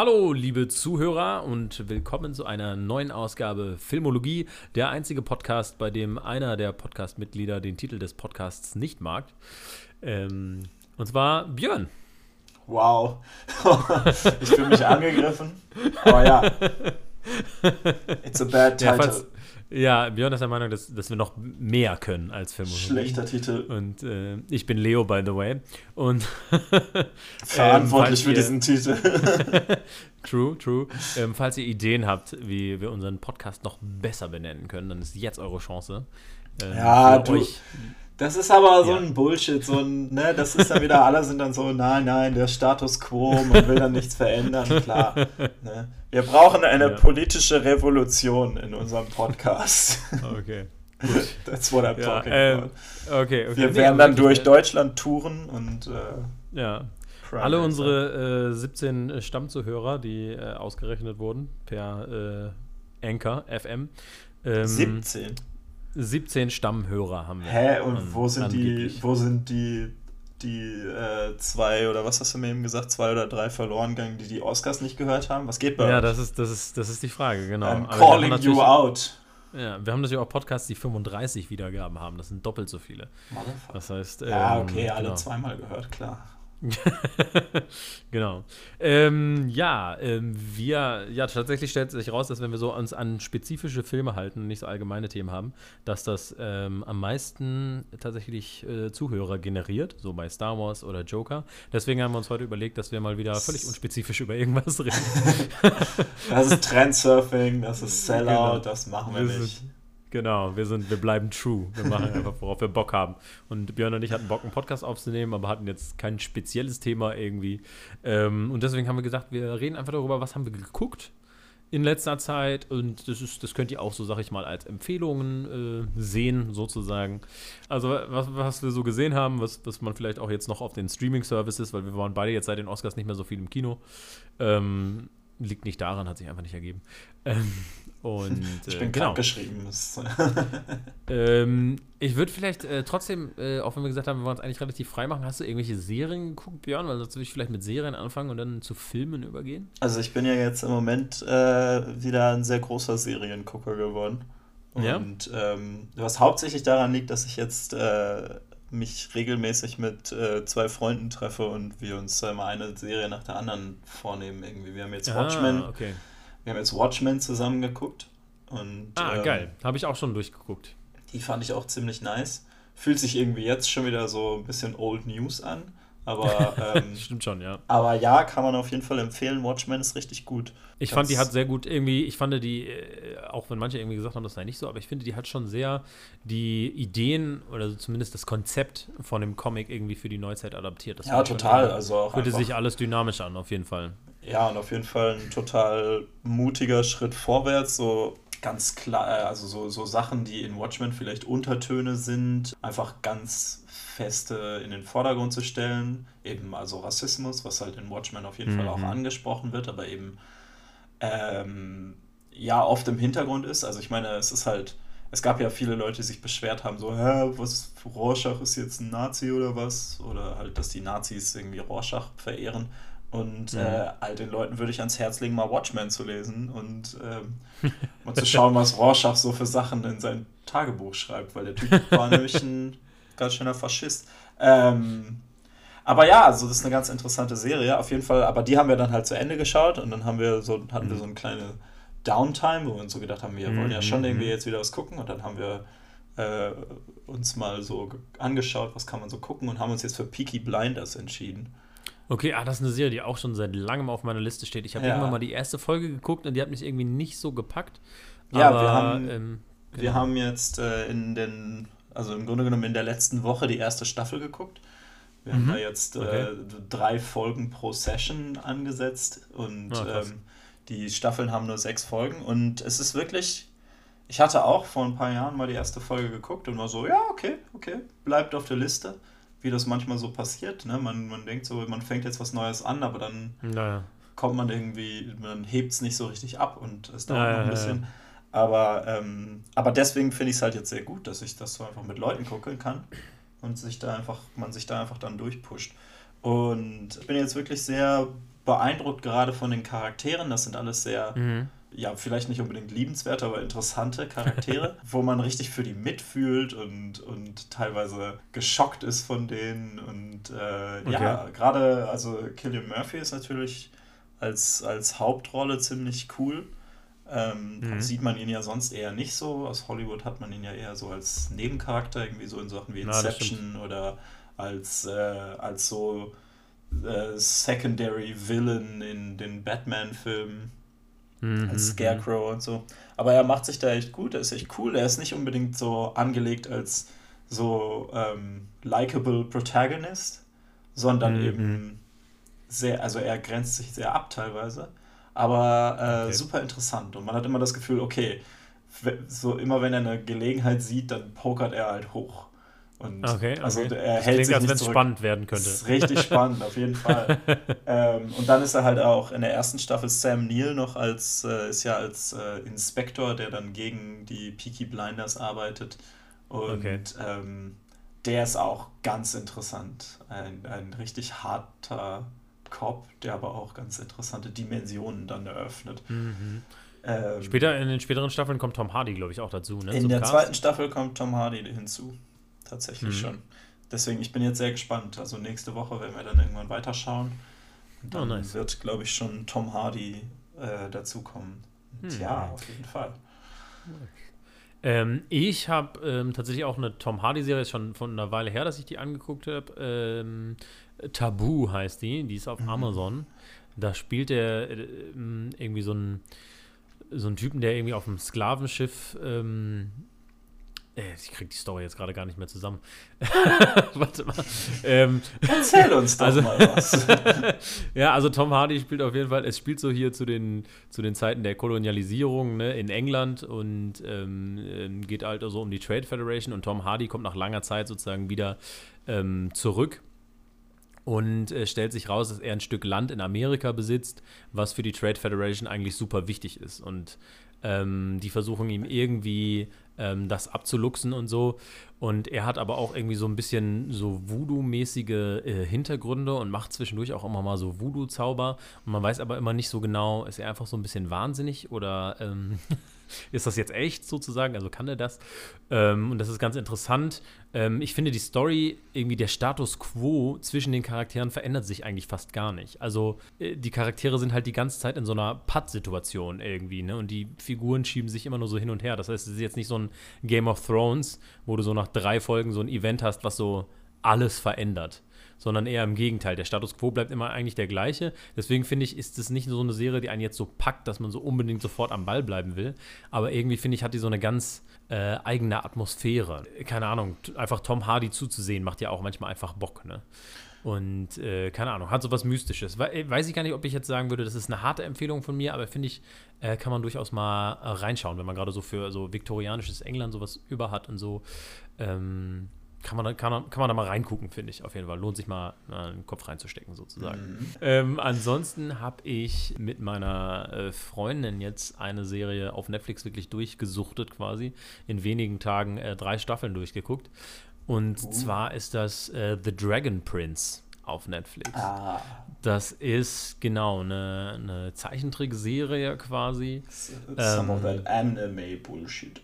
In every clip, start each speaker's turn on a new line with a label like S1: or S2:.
S1: Hallo, liebe Zuhörer und willkommen zu einer neuen Ausgabe Filmologie, der einzige Podcast, bei dem einer der Podcast-Mitglieder den Titel des Podcasts nicht mag. Ähm, und zwar Björn.
S2: Wow. ich fühle mich angegriffen. Aber ja.
S1: It's a bad title. Ja, falls, ja, Björn ist der Meinung, dass, dass wir noch mehr können als Filmologie.
S2: Schlechter Titel.
S1: Und äh, ich bin Leo, by the way. Und
S2: verantwortlich ähm, für diesen Titel.
S1: true, true. Ähm, falls ihr Ideen habt, wie wir unseren Podcast noch besser benennen können, dann ist jetzt eure Chance.
S2: Ähm, ja, du, euch, das ist aber so ja. ein Bullshit, so ein, ne, das ist dann wieder, alle sind dann so, nein, nein, der Status quo, man will dann nichts verändern, klar. Ne? Wir brauchen eine ja. politische Revolution in unserem Podcast.
S1: Okay.
S2: Gut. That's what I'm ja, talking
S1: ähm, about. Okay, okay.
S2: Wir werden dann durch Deutschland touren und äh,
S1: ja. Alle unsere äh, 17 Stammzuhörer, die äh, ausgerechnet wurden per äh, Anchor FM.
S2: Ähm, 17?
S1: 17 Stammhörer haben wir.
S2: Hä? Und an, wo sind die, wo sind die, die äh, zwei oder was hast du mir eben gesagt, zwei oder drei verloren gegangen, die die Oscars nicht gehört haben? Was geht bei
S1: Ja, euch? das ist, das, ist, das ist die Frage, genau.
S2: I'm calling you out.
S1: Ja, wir haben natürlich auch Podcasts, die 35 Wiedergaben haben. Das sind doppelt so viele. Das heißt.
S2: ja, ähm, okay, alle genau. zweimal gehört, klar.
S1: genau. Ähm, ja, ähm, wir, ja, tatsächlich stellt sich raus, dass wenn wir so uns an spezifische Filme halten und nicht so allgemeine Themen haben, dass das ähm, am meisten tatsächlich äh, Zuhörer generiert, so bei Star Wars oder Joker. Deswegen haben wir uns heute überlegt, dass wir mal wieder völlig unspezifisch über irgendwas reden.
S2: das ist Trendsurfing, das ist Sellout, genau. das machen wir nicht.
S1: Genau, wir sind, wir bleiben true. Wir machen einfach, worauf wir Bock haben. Und Björn und ich hatten Bock, einen Podcast aufzunehmen, aber hatten jetzt kein spezielles Thema irgendwie. Ähm, und deswegen haben wir gesagt, wir reden einfach darüber, was haben wir geguckt in letzter Zeit. Und das ist, das könnt ihr auch so, sag ich mal, als Empfehlungen äh, sehen, sozusagen. Also was, was wir so gesehen haben, was, was man vielleicht auch jetzt noch auf den Streaming-Services, weil wir waren beide jetzt seit den Oscars nicht mehr so viel im Kino. Ähm, liegt nicht daran, hat sich einfach nicht ergeben. Ähm, und,
S2: ich bin äh, genau. geschrieben.
S1: ähm, ich würde vielleicht äh, trotzdem, äh, auch wenn wir gesagt haben, wir wollen uns eigentlich relativ frei machen, hast du irgendwelche Serien geguckt, Björn? Weil sonst würde ich vielleicht mit Serien anfangen und dann zu Filmen übergehen.
S2: Also ich bin ja jetzt im Moment äh, wieder ein sehr großer Seriengucker geworden. Und ja? ähm, was hauptsächlich daran liegt, dass ich jetzt äh, mich regelmäßig mit äh, zwei Freunden treffe und wir uns immer eine Serie nach der anderen vornehmen irgendwie. Wir haben jetzt ah, Watchmen.
S1: Okay
S2: wir haben jetzt Watchmen zusammen geguckt. Und,
S1: ah, ähm, geil. Habe ich auch schon durchgeguckt.
S2: Die fand ich auch ziemlich nice. Fühlt sich irgendwie jetzt schon wieder so ein bisschen Old News an. Aber ähm,
S1: stimmt schon, ja.
S2: Aber ja, kann man auf jeden Fall empfehlen. Watchmen ist richtig gut.
S1: Ich das fand, die hat sehr gut irgendwie, ich fand die, äh, auch wenn manche irgendwie gesagt haben, das sei nicht so, aber ich finde, die hat schon sehr die Ideen oder zumindest das Konzept von dem Comic irgendwie für die Neuzeit adaptiert. Das
S2: ja, total. Also
S1: auch fühlte sich alles dynamisch an, auf jeden Fall.
S2: Ja, und auf jeden Fall ein total mutiger Schritt vorwärts. So ganz klar, äh, also so, so Sachen, die in Watchmen vielleicht Untertöne sind, einfach ganz feste in den Vordergrund zu stellen. Eben also Rassismus, was halt in Watchmen auf jeden mhm. Fall auch mhm. angesprochen wird, aber eben ähm, ja oft im Hintergrund ist. Also ich meine, es ist halt, es gab ja viele Leute, die sich beschwert haben, so, hä, was, Rorschach ist jetzt ein Nazi oder was? Oder halt, dass die Nazis irgendwie Rorschach verehren. Und mhm. äh, all den Leuten würde ich ans Herz legen, mal Watchmen zu lesen und ähm, mal zu schauen, was Rorschach so für Sachen in sein Tagebuch schreibt, weil der Typ war nämlich ein ganz schöner Faschist. Ähm, aber ja, also das ist eine ganz interessante Serie, auf jeden Fall. Aber die haben wir dann halt zu Ende geschaut und dann haben wir so, hatten wir so eine kleine Downtime, wo wir uns so gedacht haben, wir wollen ja schon irgendwie mhm. jetzt wieder was gucken und dann haben wir äh, uns mal so angeschaut, was kann man so gucken und haben uns jetzt für Peaky Blinders entschieden.
S1: Okay, ah, das ist eine Serie, die auch schon seit langem auf meiner Liste steht. Ich habe ja. irgendwann mal die erste Folge geguckt und die hat mich irgendwie nicht so gepackt.
S2: Ja, aber, wir, haben, ähm, genau. wir haben jetzt äh, in den, also im Grunde genommen in der letzten Woche die erste Staffel geguckt. Wir mhm. haben da jetzt äh, okay. drei Folgen pro Session angesetzt und oh, ähm, die Staffeln haben nur sechs Folgen und es ist wirklich. Ich hatte auch vor ein paar Jahren mal die erste Folge geguckt und war so, ja, okay, okay, bleibt auf der Liste wie das manchmal so passiert. Ne? Man, man denkt so, man fängt jetzt was Neues an, aber dann
S1: naja.
S2: kommt man irgendwie, man hebt es nicht so richtig ab und es dauert naja, noch ein bisschen. Aber, ähm, aber deswegen finde ich es halt jetzt sehr gut, dass ich das so einfach mit Leuten gucken kann und sich da einfach, man sich da einfach dann durchpusht. Und ich bin jetzt wirklich sehr beeindruckt gerade von den Charakteren. Das sind alles sehr,
S1: Mhm.
S2: Ja, vielleicht nicht unbedingt liebenswerte, aber interessante Charaktere, wo man richtig für die mitfühlt und, und teilweise geschockt ist von denen. Und äh, ja, gerade, also Killian Murphy ist natürlich als, als Hauptrolle ziemlich cool. Ähm,
S1: Mhm.
S2: Sieht man ihn ja sonst eher nicht so. Aus Hollywood hat man ihn ja eher so als Nebencharakter, irgendwie so in Sachen wie
S1: Na,
S2: Inception oder als, äh, als so äh, Secondary Villain in den Batman-Filmen,
S1: Mhm.
S2: als Scarecrow und so. Aber er macht sich da echt gut, er ist echt cool. Er ist nicht unbedingt so angelegt als so ähm, likable Protagonist, sondern
S1: Mhm.
S2: eben sehr, also er grenzt sich sehr ab teilweise, aber äh,
S1: Okay.
S2: super interessant. Und man hat immer das Gefühl, okay, so immer wenn er eine Gelegenheit sieht, dann pokert er halt hoch. Und
S1: Okay, okay.
S2: also er
S1: das
S2: hält
S1: klingt,
S2: sich
S1: als wenn es spannend werden könnte.
S2: Das ist richtig spannend, auf jeden Fall. ähm, und dann ist er halt auch in der ersten Staffel Sam Neill noch als, äh, ist ja als äh, Inspektor, der dann gegen die Peaky Blinders arbeitet. Und
S1: Okay.
S2: ähm, der ist auch ganz interessant. Ein, ein richtig harter Cop, der aber auch ganz interessante Dimensionen dann eröffnet.
S1: Mhm.
S2: Ähm,
S1: Später in den späteren Staffeln kommt Tom Hardy, glaube ich, auch dazu. Ne?
S2: in
S1: zum
S2: der
S1: Cast.
S2: zweiten Staffel kommt Tom Hardy hinzu. Tatsächlich
S1: Mhm.
S2: schon. Deswegen, ich bin jetzt sehr gespannt. Also nächste Woche werden wir dann irgendwann weiterschauen. Und
S1: Oh,
S2: dann
S1: nice.
S2: wird, glaube ich, schon Tom Hardy äh, dazukommen.
S1: Hm.
S2: Ja, auf jeden Fall.
S1: Ähm, ich habe ähm, tatsächlich auch eine Tom Hardy-Serie, schon von einer Weile her, dass ich die angeguckt habe. Ähm, Tabu heißt die, die ist auf
S2: Mhm.
S1: Amazon. Da spielt er äh, ähm, irgendwie so einen, so einen Typen, der irgendwie auf einem Sklavenschiff. Äh, ich krieg die Story jetzt gerade gar nicht mehr zusammen. Warte mal. Ähm,
S2: Erzähl uns doch
S1: Also-
S2: mal was.
S1: ja, also Tom Hardy spielt auf jeden Fall, es spielt so hier zu den, zu den Zeiten der Kolonialisierung ne, in England und ähm, ähm, geht halt so um die Trade Federation und Tom Hardy kommt nach langer Zeit sozusagen wieder ähm, zurück und äh, stellt sich raus, dass er ein Stück Land in Amerika besitzt, was für die Trade Federation eigentlich super wichtig ist und ähm, die versuchen ihm irgendwie ähm, das abzuluxen und so. Und er hat aber auch irgendwie so ein bisschen so Voodoo-mäßige äh, Hintergründe und macht zwischendurch auch immer mal so Voodoo-Zauber. Und man weiß aber immer nicht so genau, ist er einfach so ein bisschen wahnsinnig oder ähm, ist das jetzt echt sozusagen? Also kann er das? Ähm, und das ist ganz interessant. Ähm, ich finde die Story, irgendwie der Status quo zwischen den Charakteren verändert sich eigentlich fast gar nicht. Also äh, die Charaktere sind halt die ganze Zeit in so einer Patt-Situation irgendwie, ne? Und die Figuren schieben sich immer nur so hin und her. Das heißt, es ist jetzt nicht so ein Game of Thrones, wo du so nach drei Folgen so ein Event hast, was so alles verändert sondern eher im Gegenteil. Der Status quo bleibt immer eigentlich der gleiche. Deswegen finde ich, ist es nicht so eine Serie, die einen jetzt so packt, dass man so unbedingt sofort am Ball bleiben will. Aber irgendwie finde ich, hat die so eine ganz äh, eigene Atmosphäre. Keine Ahnung, einfach Tom Hardy zuzusehen, macht ja auch manchmal einfach Bock, ne? Und äh, keine Ahnung, hat so was Mystisches. We weiß ich gar nicht, ob ich jetzt sagen würde, das ist eine harte Empfehlung von mir, aber finde ich, äh, kann man durchaus mal äh, reinschauen, wenn man gerade so für so viktorianisches England sowas über hat und so. Ähm, kann man, da, kann, man, kann man da mal reingucken, finde ich auf jeden Fall. Lohnt sich mal, den Kopf reinzustecken, sozusagen.
S2: Mhm.
S1: Ähm, ansonsten habe ich mit meiner äh, Freundin jetzt eine Serie auf Netflix wirklich durchgesuchtet, quasi. In wenigen Tagen äh, drei Staffeln durchgeguckt. Und
S2: Uh.
S1: zwar ist das äh, The Dragon Prince auf Netflix.
S2: Ah,
S1: Das ist genau eine, eine Zeichentrickserie quasi.
S2: some of
S1: Ähm,
S2: that anime Bullshit.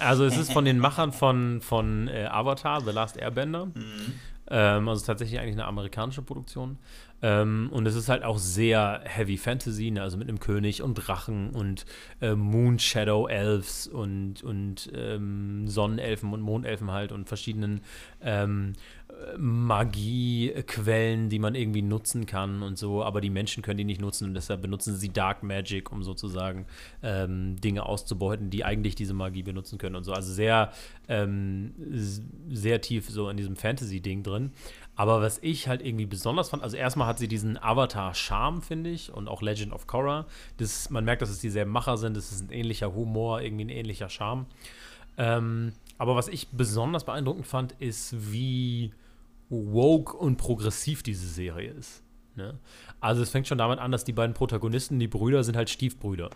S1: Also es ist von den Machern von, von äh, Avatar, The Last Airbender.
S2: Mhm.
S1: Ähm, also tatsächlich eigentlich eine amerikanische Produktion. Ähm, und es ist halt auch sehr Heavy Fantasy, ne? also mit einem König und Drachen und äh, Moon Shadow Elves und, und ähm, Sonnenelfen und Mondelfen halt und verschiedenen ähm, äh, Magiequellen, die man irgendwie nutzen kann und so, aber die Menschen können die nicht nutzen und deshalb benutzen sie Dark Magic, um sozusagen ähm, Dinge auszubeuten, die eigentlich diese Magie benutzen können und so. Also sehr, ähm, sehr tief so in diesem Fantasy-Ding drin. Aber was ich halt irgendwie besonders fand, also erstmal hat sie diesen Avatar-Charme, finde ich, und auch Legend of Korra. Das, man merkt, dass es dieselben Macher sind, es ist ein ähnlicher Humor, irgendwie ein ähnlicher Charme. Ähm, aber was ich besonders beeindruckend fand, ist, wie woke und progressiv diese Serie ist. Ne? Also es fängt schon damit an, dass die beiden Protagonisten, die Brüder, sind halt Stiefbrüder.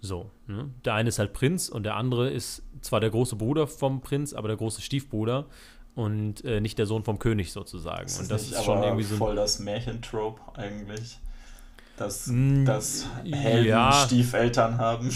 S1: So, ne? Der eine ist halt Prinz und der andere ist zwar der große Bruder vom Prinz, aber der große Stiefbruder und äh, nicht der Sohn vom König sozusagen.
S2: Das
S1: und
S2: ist
S1: das ist schon
S2: aber
S1: irgendwie so
S2: voll das Märchentrope eigentlich. dass, dass Helden ja. Stiefeltern haben.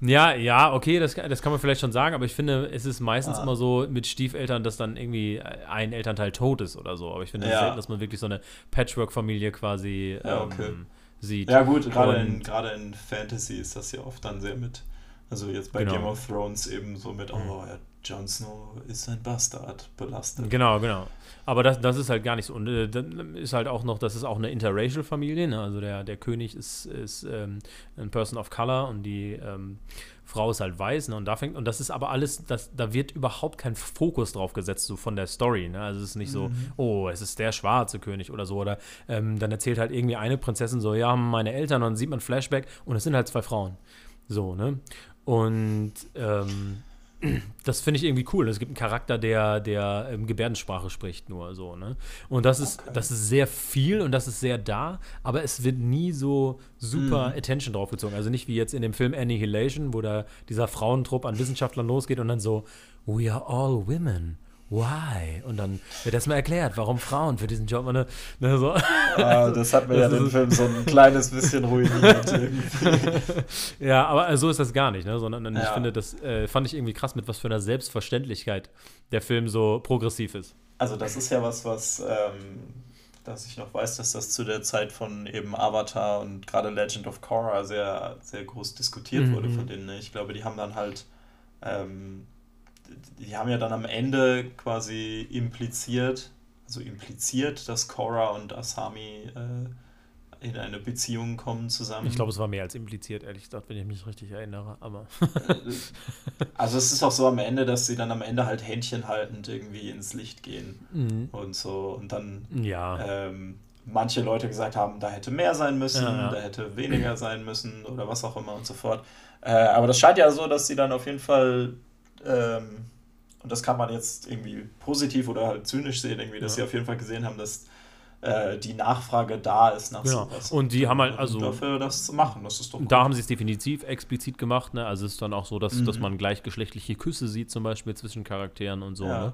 S1: Ja, ja, okay, das, das kann man vielleicht schon sagen, aber ich finde, es ist meistens ah. immer so mit Stiefeltern, dass dann irgendwie ein Elternteil tot ist oder so. Aber ich finde es ja. selten, dass man wirklich so eine Patchwork-Familie quasi ja, okay. ähm, sieht.
S2: Ja, gut, gerade in, in Fantasy ist das ja oft dann sehr mit. Also jetzt bei genau. Game of Thrones eben so mit, mhm. oh ja, Jon Snow ist ein Bastard belastet.
S1: Genau, genau. Aber das, das ist halt gar nicht so. Und äh, dann ist halt auch noch, das ist auch eine interracial Familie. Ne? Also der, der König ist, ist ähm, ein Person of Color und die ähm, Frau ist halt weiß. Ne? Und da fängt, und das ist aber alles, das, da wird überhaupt kein Fokus drauf gesetzt, so von der Story. Ne? Also es ist nicht mhm. so, oh, es ist der schwarze König oder so. Oder ähm, dann erzählt halt irgendwie eine Prinzessin so, ja, meine Eltern, und dann sieht man Flashback und es sind halt zwei Frauen. So, ne? Und ähm, das finde ich irgendwie cool. Es gibt einen Charakter, der, der ähm, Gebärdensprache spricht, nur so, ne? Und das ist, okay. das ist sehr viel und das ist sehr da, aber es wird nie so super mm. Attention draufgezogen. Also nicht wie jetzt in dem Film Annihilation, wo da dieser Frauentrupp an Wissenschaftlern losgeht und dann so, we are all women why? Und dann wird erstmal erklärt, warum Frauen für diesen Job. Ne, ne, so.
S2: ah, das hat mir ja den Film so ein kleines bisschen ruiniert.
S1: ja, aber so ist das gar nicht, ne? sondern ja. ich finde, das äh, fand ich irgendwie krass, mit was für einer Selbstverständlichkeit der Film so progressiv ist.
S2: Also das ist ja was, was ähm, dass ich noch weiß, dass das zu der Zeit von eben Avatar und gerade Legend of Korra sehr, sehr groß diskutiert mhm. wurde von denen. Ne? Ich glaube, die haben dann halt ähm, die haben ja dann am Ende quasi impliziert, also impliziert, dass Korra und Asami äh, in eine Beziehung kommen zusammen.
S1: Ich glaube, es war mehr als impliziert, ehrlich gesagt, wenn ich mich richtig erinnere. Aber
S2: also es ist auch so am Ende, dass sie dann am Ende halt Händchen haltend irgendwie ins Licht gehen mhm. und so und dann
S1: ja.
S2: ähm, manche Leute gesagt haben, da hätte mehr sein müssen, ja, ja. da hätte weniger sein müssen oder was auch immer und so fort. Äh, aber das scheint ja so, dass sie dann auf jeden Fall ähm, und das kann man jetzt irgendwie positiv oder halt zynisch sehen, irgendwie, dass ja. sie auf jeden Fall gesehen haben, dass äh, die Nachfrage da ist nach
S1: genau. sowas. Und die haben halt also
S2: dafür das zu machen, das ist doch
S1: gut. Da haben sie es definitiv explizit gemacht, ne? Also es ist dann auch so, dass, mhm. dass man gleichgeschlechtliche Küsse sieht, zum Beispiel zwischen Charakteren und so, ja. ne?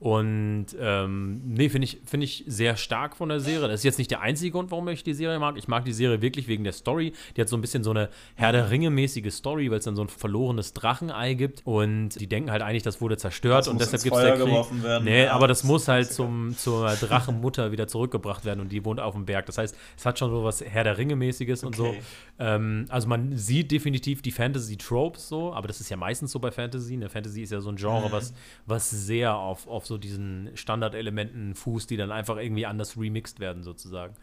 S1: Und ähm, nee, finde ich, find ich sehr stark von der Serie. Das ist jetzt nicht der einzige Grund, warum ich die Serie mag. Ich mag die Serie wirklich wegen der Story. Die hat so ein bisschen so eine Herr der Ringe-mäßige Story, weil es dann so ein verlorenes Drachenei gibt. Und die denken halt eigentlich, das wurde zerstört das und deshalb gibt es der Krieg. Werden. Nee, ja, aber das, das muss halt zum, zur Drachenmutter wieder zurückgebracht werden und die wohnt auf dem Berg. Das heißt, es hat schon so was Herr der Ringe-mäßiges okay. und so. Ähm, also man sieht definitiv die Fantasy-Tropes so, aber das ist ja meistens so bei Fantasy. Eine Fantasy ist ja so ein Genre, mhm. was, was sehr auf, auf so diesen Standardelementen fußt, die dann einfach irgendwie anders remixed werden, sozusagen.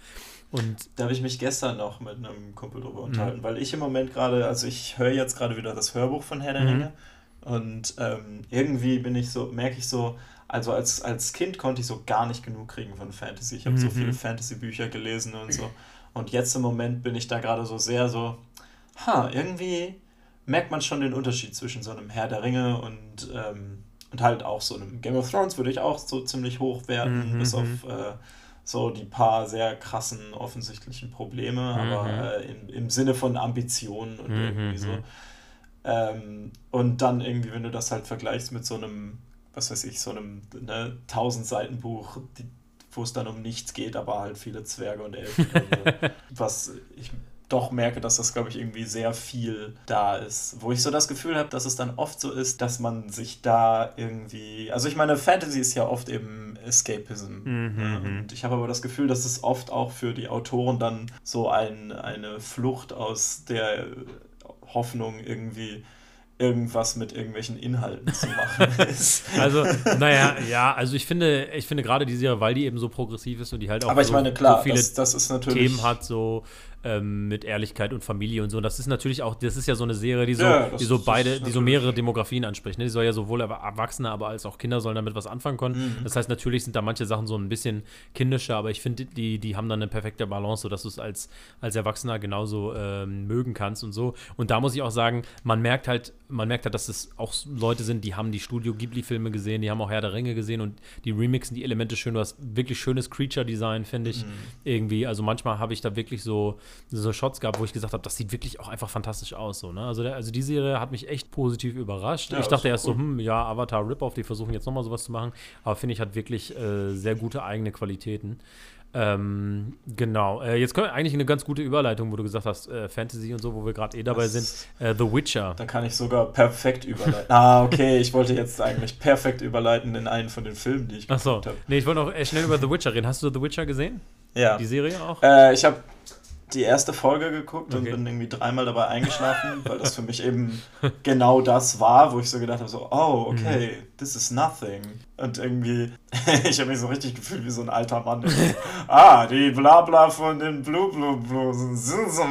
S1: Und
S2: da habe ich mich gestern noch mit einem Kumpel drüber mhm. unterhalten, weil ich im Moment gerade, also ich höre jetzt gerade wieder das Hörbuch von Herr der mhm. Ringe und ähm, irgendwie bin ich so, merke ich so, also als, als Kind konnte ich so gar nicht genug kriegen von Fantasy. Ich habe mhm. so viele Fantasy-Bücher gelesen und so. Und jetzt im Moment bin ich da gerade so sehr so, ha, irgendwie merkt man schon den Unterschied zwischen so einem Herr der Ringe und ähm, und halt auch so einem Game of Thrones würde ich auch so ziemlich hoch werden, mhm. bis auf mhm. äh, so die paar sehr krassen offensichtlichen Probleme, mhm. aber äh, in, im Sinne von Ambitionen und mhm. irgendwie so. Mhm. Ähm, und dann irgendwie, wenn du das halt vergleichst mit so einem, was weiß ich, so einem ne, 1000 Seiten Buch, wo es dann um nichts geht, aber halt viele Zwerge und Elfen. also, was ich doch merke, dass das, glaube ich, irgendwie sehr viel da ist. Wo ich so das Gefühl habe, dass es dann oft so ist, dass man sich da irgendwie. Also, ich meine, Fantasy ist ja oft eben Escapism. Mhm. Mhm. Und ich habe aber das Gefühl, dass es oft auch für die Autoren dann so ein, eine Flucht aus der Hoffnung irgendwie irgendwas mit irgendwelchen Inhalten zu machen ist.
S1: Also, naja, ja, also ich finde, ich finde gerade die Serie, weil die eben so progressiv ist und die halt auch
S2: Aber ich so, meine, klar,
S1: so viele
S2: das, das
S1: Themen hat, so ähm, mit Ehrlichkeit und Familie und so. Und das ist natürlich auch, das ist ja so eine Serie, die so, ja, die so beide, die so mehrere Demografien anspricht. Ne? Die soll ja sowohl Erwachsene, aber als auch Kinder sollen damit was anfangen können. Mhm. Das heißt, natürlich sind da manche Sachen so ein bisschen kindischer, aber ich finde, die, die haben dann eine perfekte Balance, sodass du es als, als Erwachsener genauso ähm, mögen kannst und so. Und da muss ich auch sagen, man merkt halt, man merkt halt, dass es auch Leute sind, die haben die Studio Ghibli-Filme gesehen, die haben auch Herr der Ringe gesehen und die remixen die Elemente schön. Du hast wirklich schönes Creature-Design, finde ich. Mhm. Irgendwie. Also manchmal habe ich da wirklich so so Shots gab, wo ich gesagt habe, das sieht wirklich auch einfach fantastisch aus. So, ne? also, der, also die Serie hat mich echt positiv überrascht. Ja, ich dachte erst cool. so, hm, ja, Avatar Rip-Off, die versuchen jetzt nochmal sowas zu machen. Aber finde ich, hat wirklich äh, sehr gute eigene Qualitäten. Ähm, genau. Äh, jetzt kommt eigentlich eine ganz gute Überleitung, wo du gesagt hast, äh, Fantasy und so, wo wir gerade eh dabei das sind. Äh, The Witcher.
S2: Da kann ich sogar perfekt überleiten. ah, okay, ich wollte jetzt eigentlich perfekt überleiten in einen von den Filmen, die ich
S1: Ach so. habe. Nee, ich wollte noch schnell über The Witcher reden. Hast du The Witcher gesehen?
S2: Ja.
S1: Die Serie auch?
S2: Äh, ich habe die erste Folge geguckt okay. und bin irgendwie dreimal dabei eingeschlafen, weil das für mich eben genau das war, wo ich so gedacht habe, so, oh, okay, mhm. this is nothing. Und irgendwie, ich habe mich so richtig gefühlt wie so ein alter Mann. ah, die Blabla von den Blue Blue Blues sind so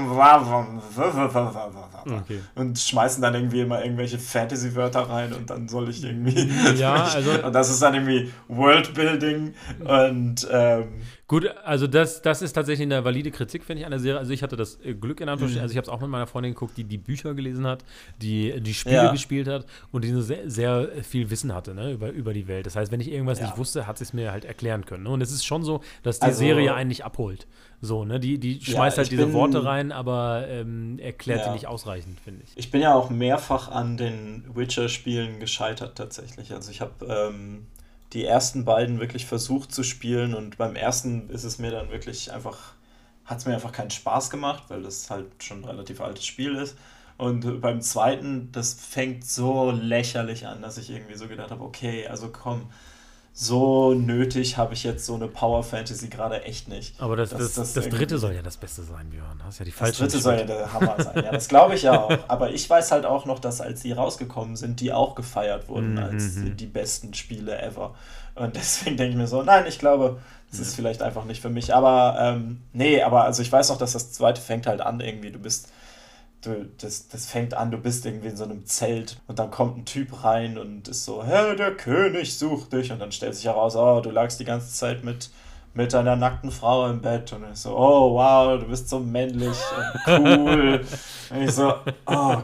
S2: okay. Und schmeißen dann irgendwie immer irgendwelche Fantasy-Wörter rein und dann soll ich irgendwie.
S1: Ja, also.
S2: und das ist dann irgendwie Worldbuilding und. Ähm,
S1: Gut, also das, das ist tatsächlich eine valide Kritik, finde ich, an der Serie. Also ich hatte das äh, Glück in Anführungsstrichen, mhm. also ich habe es auch mit meiner Freundin geguckt, die die Bücher gelesen hat, die die Spiele ja. gespielt hat und die sehr, sehr viel Wissen hatte ne, über, über die Welt. Das heißt, wenn ich irgendwas ja. nicht wusste, hat sie es mir halt erklären können. Ne? Und es ist schon so, dass die also, Serie einen nicht abholt. So, ne? Die, die schmeißt ja, halt diese bin, Worte rein, aber ähm, erklärt ja. sie nicht ausreichend, finde ich.
S2: Ich bin ja auch mehrfach an den Witcher-Spielen gescheitert tatsächlich. Also ich habe ähm, die ersten beiden wirklich versucht zu spielen und beim ersten ist es mir dann wirklich einfach, hat es mir einfach keinen Spaß gemacht, weil das halt schon ein relativ altes Spiel ist. Und beim zweiten, das fängt so lächerlich an, dass ich irgendwie so gedacht habe, okay, also komm, so nötig habe ich jetzt so eine Power Fantasy gerade echt nicht.
S1: Aber das, das, das, das dritte soll ja das Beste sein, Björn. Hast ja die
S2: falsche Das dritte soll ja der Hammer sein. Ja, das glaube ich ja auch. Aber ich weiß halt auch noch, dass als die rausgekommen sind, die auch gefeiert wurden mhm. als die, die besten Spiele ever. Und deswegen denke ich mir so, nein, ich glaube, das ist vielleicht einfach nicht für mich. Aber ähm, nee, aber also ich weiß noch, dass das zweite fängt halt an irgendwie. Du bist du, das, das fängt an, du bist irgendwie in so einem Zelt und dann kommt ein Typ rein und ist so, Herr, der König sucht dich. Und dann stellt sich heraus, oh, du lagst die ganze Zeit mit, mit einer nackten Frau im Bett. Und ich so, oh, wow, du bist so männlich und cool. und ich so, oh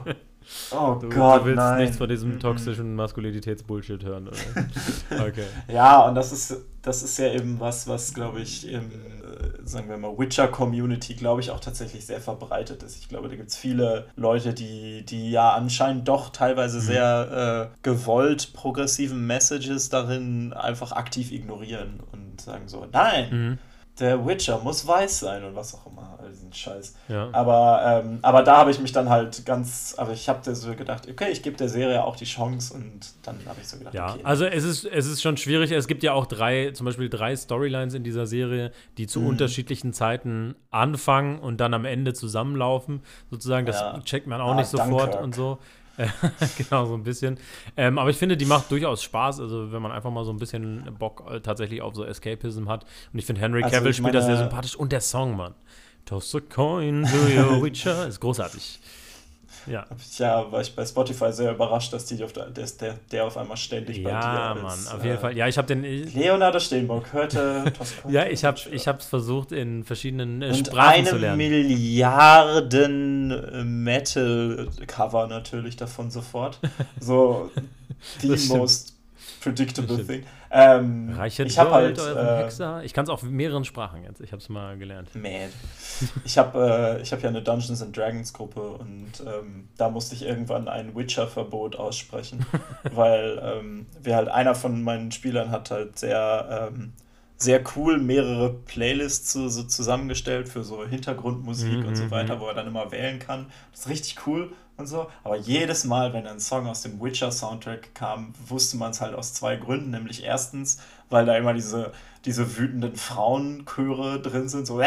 S2: Oh
S1: du,
S2: Gott,
S1: du willst
S2: nein.
S1: nichts von diesem toxischen Maskulinitätsbullshit hören, oder?
S2: Okay. ja, und das ist, das ist ja eben was, was, glaube ich, im, äh, sagen wir mal, Witcher-Community, glaube ich, auch tatsächlich sehr verbreitet ist. Ich glaube, da gibt es viele Leute, die, die ja anscheinend doch teilweise mhm. sehr äh, gewollt progressive Messages darin einfach aktiv ignorieren und sagen so, nein, mhm der Witcher muss weiß sein und was auch immer, all diesen Scheiß.
S1: Ja.
S2: Aber, ähm, aber da habe ich mich dann halt ganz, aber ich habe so gedacht, okay, ich gebe der Serie auch die Chance und dann habe ich so gedacht,
S1: ja,
S2: okay.
S1: also es ist, es ist schon schwierig. Es gibt ja auch drei, zum Beispiel drei Storylines in dieser Serie, die zu mhm. unterschiedlichen Zeiten anfangen und dann am Ende zusammenlaufen. Sozusagen, das ja. checkt man auch ah, nicht sofort Dunkirk. und so. genau, so ein bisschen. Ähm, aber ich finde, die macht durchaus Spaß. Also, wenn man einfach mal so ein bisschen Bock äh, tatsächlich auf so Escapism hat. Und ich finde, Henry also Cavill spielt das sehr sympathisch. Und der Song, Mann. Toss a coin to your witcher. Ist großartig. Ja.
S2: Ja, war ich bei Spotify sehr überrascht, dass die auf der, der, der auf einmal ständig
S1: ja, bei dir Ja, Mann, auf jeden äh, Fall. Ja, ich habe den.
S2: Leonardo Steenbock hörte
S1: ja, ich habe ich es versucht in verschiedenen äh, Sprachen zu lernen.
S2: eine Milliarden äh, Metal-Cover natürlich davon sofort. So the most predictable thing. Ähm,
S1: Reichet ich habe halt äh, Hexer. Ich kann es auf mehreren Sprachen jetzt. Ich habe es mal gelernt.
S2: Mad. Ich habe äh, hab ja eine Dungeons and Dragons Gruppe und ähm, da musste ich irgendwann ein Witcher-Verbot aussprechen, weil ähm, wir halt einer von meinen Spielern hat halt sehr ähm, sehr cool mehrere Playlists so, so zusammengestellt für so Hintergrundmusik mm -hmm. und so mhm, weiter, mhm. wo er dann immer wählen kann. Das ist richtig cool und so. Aber jedes Mal, wenn ein Song aus dem Witcher-Soundtrack kam, wusste man es halt aus zwei Gründen. Nämlich erstens, weil da immer diese, diese wütenden Frauenchöre drin sind, so.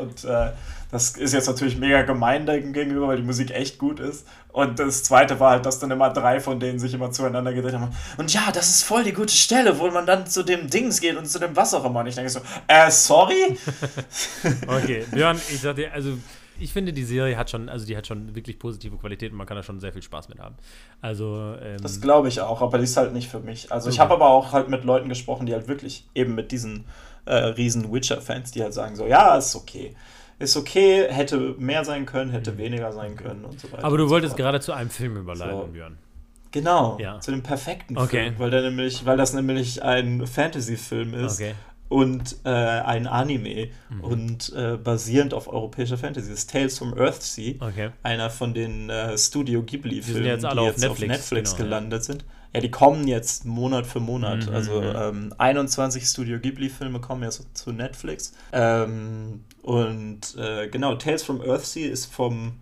S2: Und äh, das ist jetzt natürlich mega gemein gegenüber, weil die Musik echt gut ist. Und das zweite war halt, dass dann immer drei von denen sich immer zueinander gedreht haben. Und ja, das ist voll die gute Stelle, wo man dann zu dem Dings geht und zu dem was auch immer. Und ich denke so, äh, sorry?
S1: okay, Björn, ich sag dir, also ich finde, die Serie hat schon, also die hat schon wirklich positive Qualität und man kann da schon sehr viel Spaß mit haben. Also ähm,
S2: das glaube ich auch, aber die ist halt nicht für mich. Also okay. ich habe aber auch halt mit Leuten gesprochen, die halt wirklich eben mit diesen äh, riesen Witcher-Fans, die halt sagen so, ja, ist okay. Ist okay, hätte mehr sein können, hätte mhm. weniger sein können und so weiter.
S1: Aber du wolltest so gerade zu einem Film überleiten, so. Björn.
S2: Genau, ja. zu dem perfekten
S1: okay.
S2: Film, weil, der nämlich, weil das nämlich ein Fantasy-Film ist.
S1: Okay
S2: und äh, ein Anime mhm. und äh, basierend auf europäischer Fantasy. Das ist Tales from Earthsea,
S1: okay.
S2: einer von den äh, Studio Ghibli-Filmen, die,
S1: jetzt, die
S2: jetzt
S1: auf Netflix,
S2: auf Netflix genau, gelandet ja. sind. Ja, die kommen jetzt Monat für Monat.
S1: Mhm,
S2: also
S1: mhm.
S2: ähm, 21 Studio Ghibli-Filme kommen jetzt zu Netflix. Ähm, und äh, genau, Tales from Earthsea ist vom,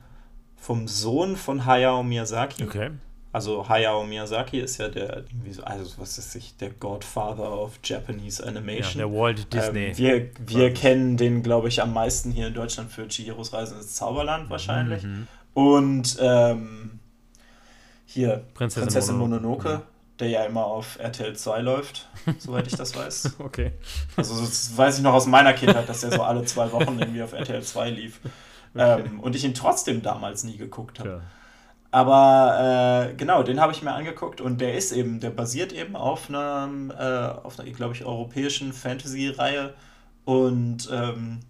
S2: vom Sohn von Hayao Miyazaki.
S1: Okay.
S2: Also Hayao Miyazaki ist ja der, also was ist ich, der Godfather of Japanese
S1: Ja,
S2: Animation.
S1: der Walt Disney.
S2: Ähm, wir wir kennen den, glaube ich, am meisten hier in Deutschland für Chihiros Reise ins Zauberland wahrscheinlich.
S1: Mhm.
S2: Und ähm, hier
S1: Prinzessin
S2: Prinzessin,
S1: Mononoke.
S2: Mononoke, der ja immer auf RTL 2 läuft, soweit ich das weiß.
S1: Okay.
S2: Also das weiß ich noch aus meiner Kindheit, dass der so alle zwei Wochen irgendwie auf RTL 2 lief. Ähm, und ich ihn trotzdem damals nie geguckt habe.
S1: Tja.
S2: Aber äh, genau, den habe ich mir angeguckt und der ist eben, der basiert eben auf einer, äh, auf einer, glaube ich, europäischen Fantasy-Reihe und ähm,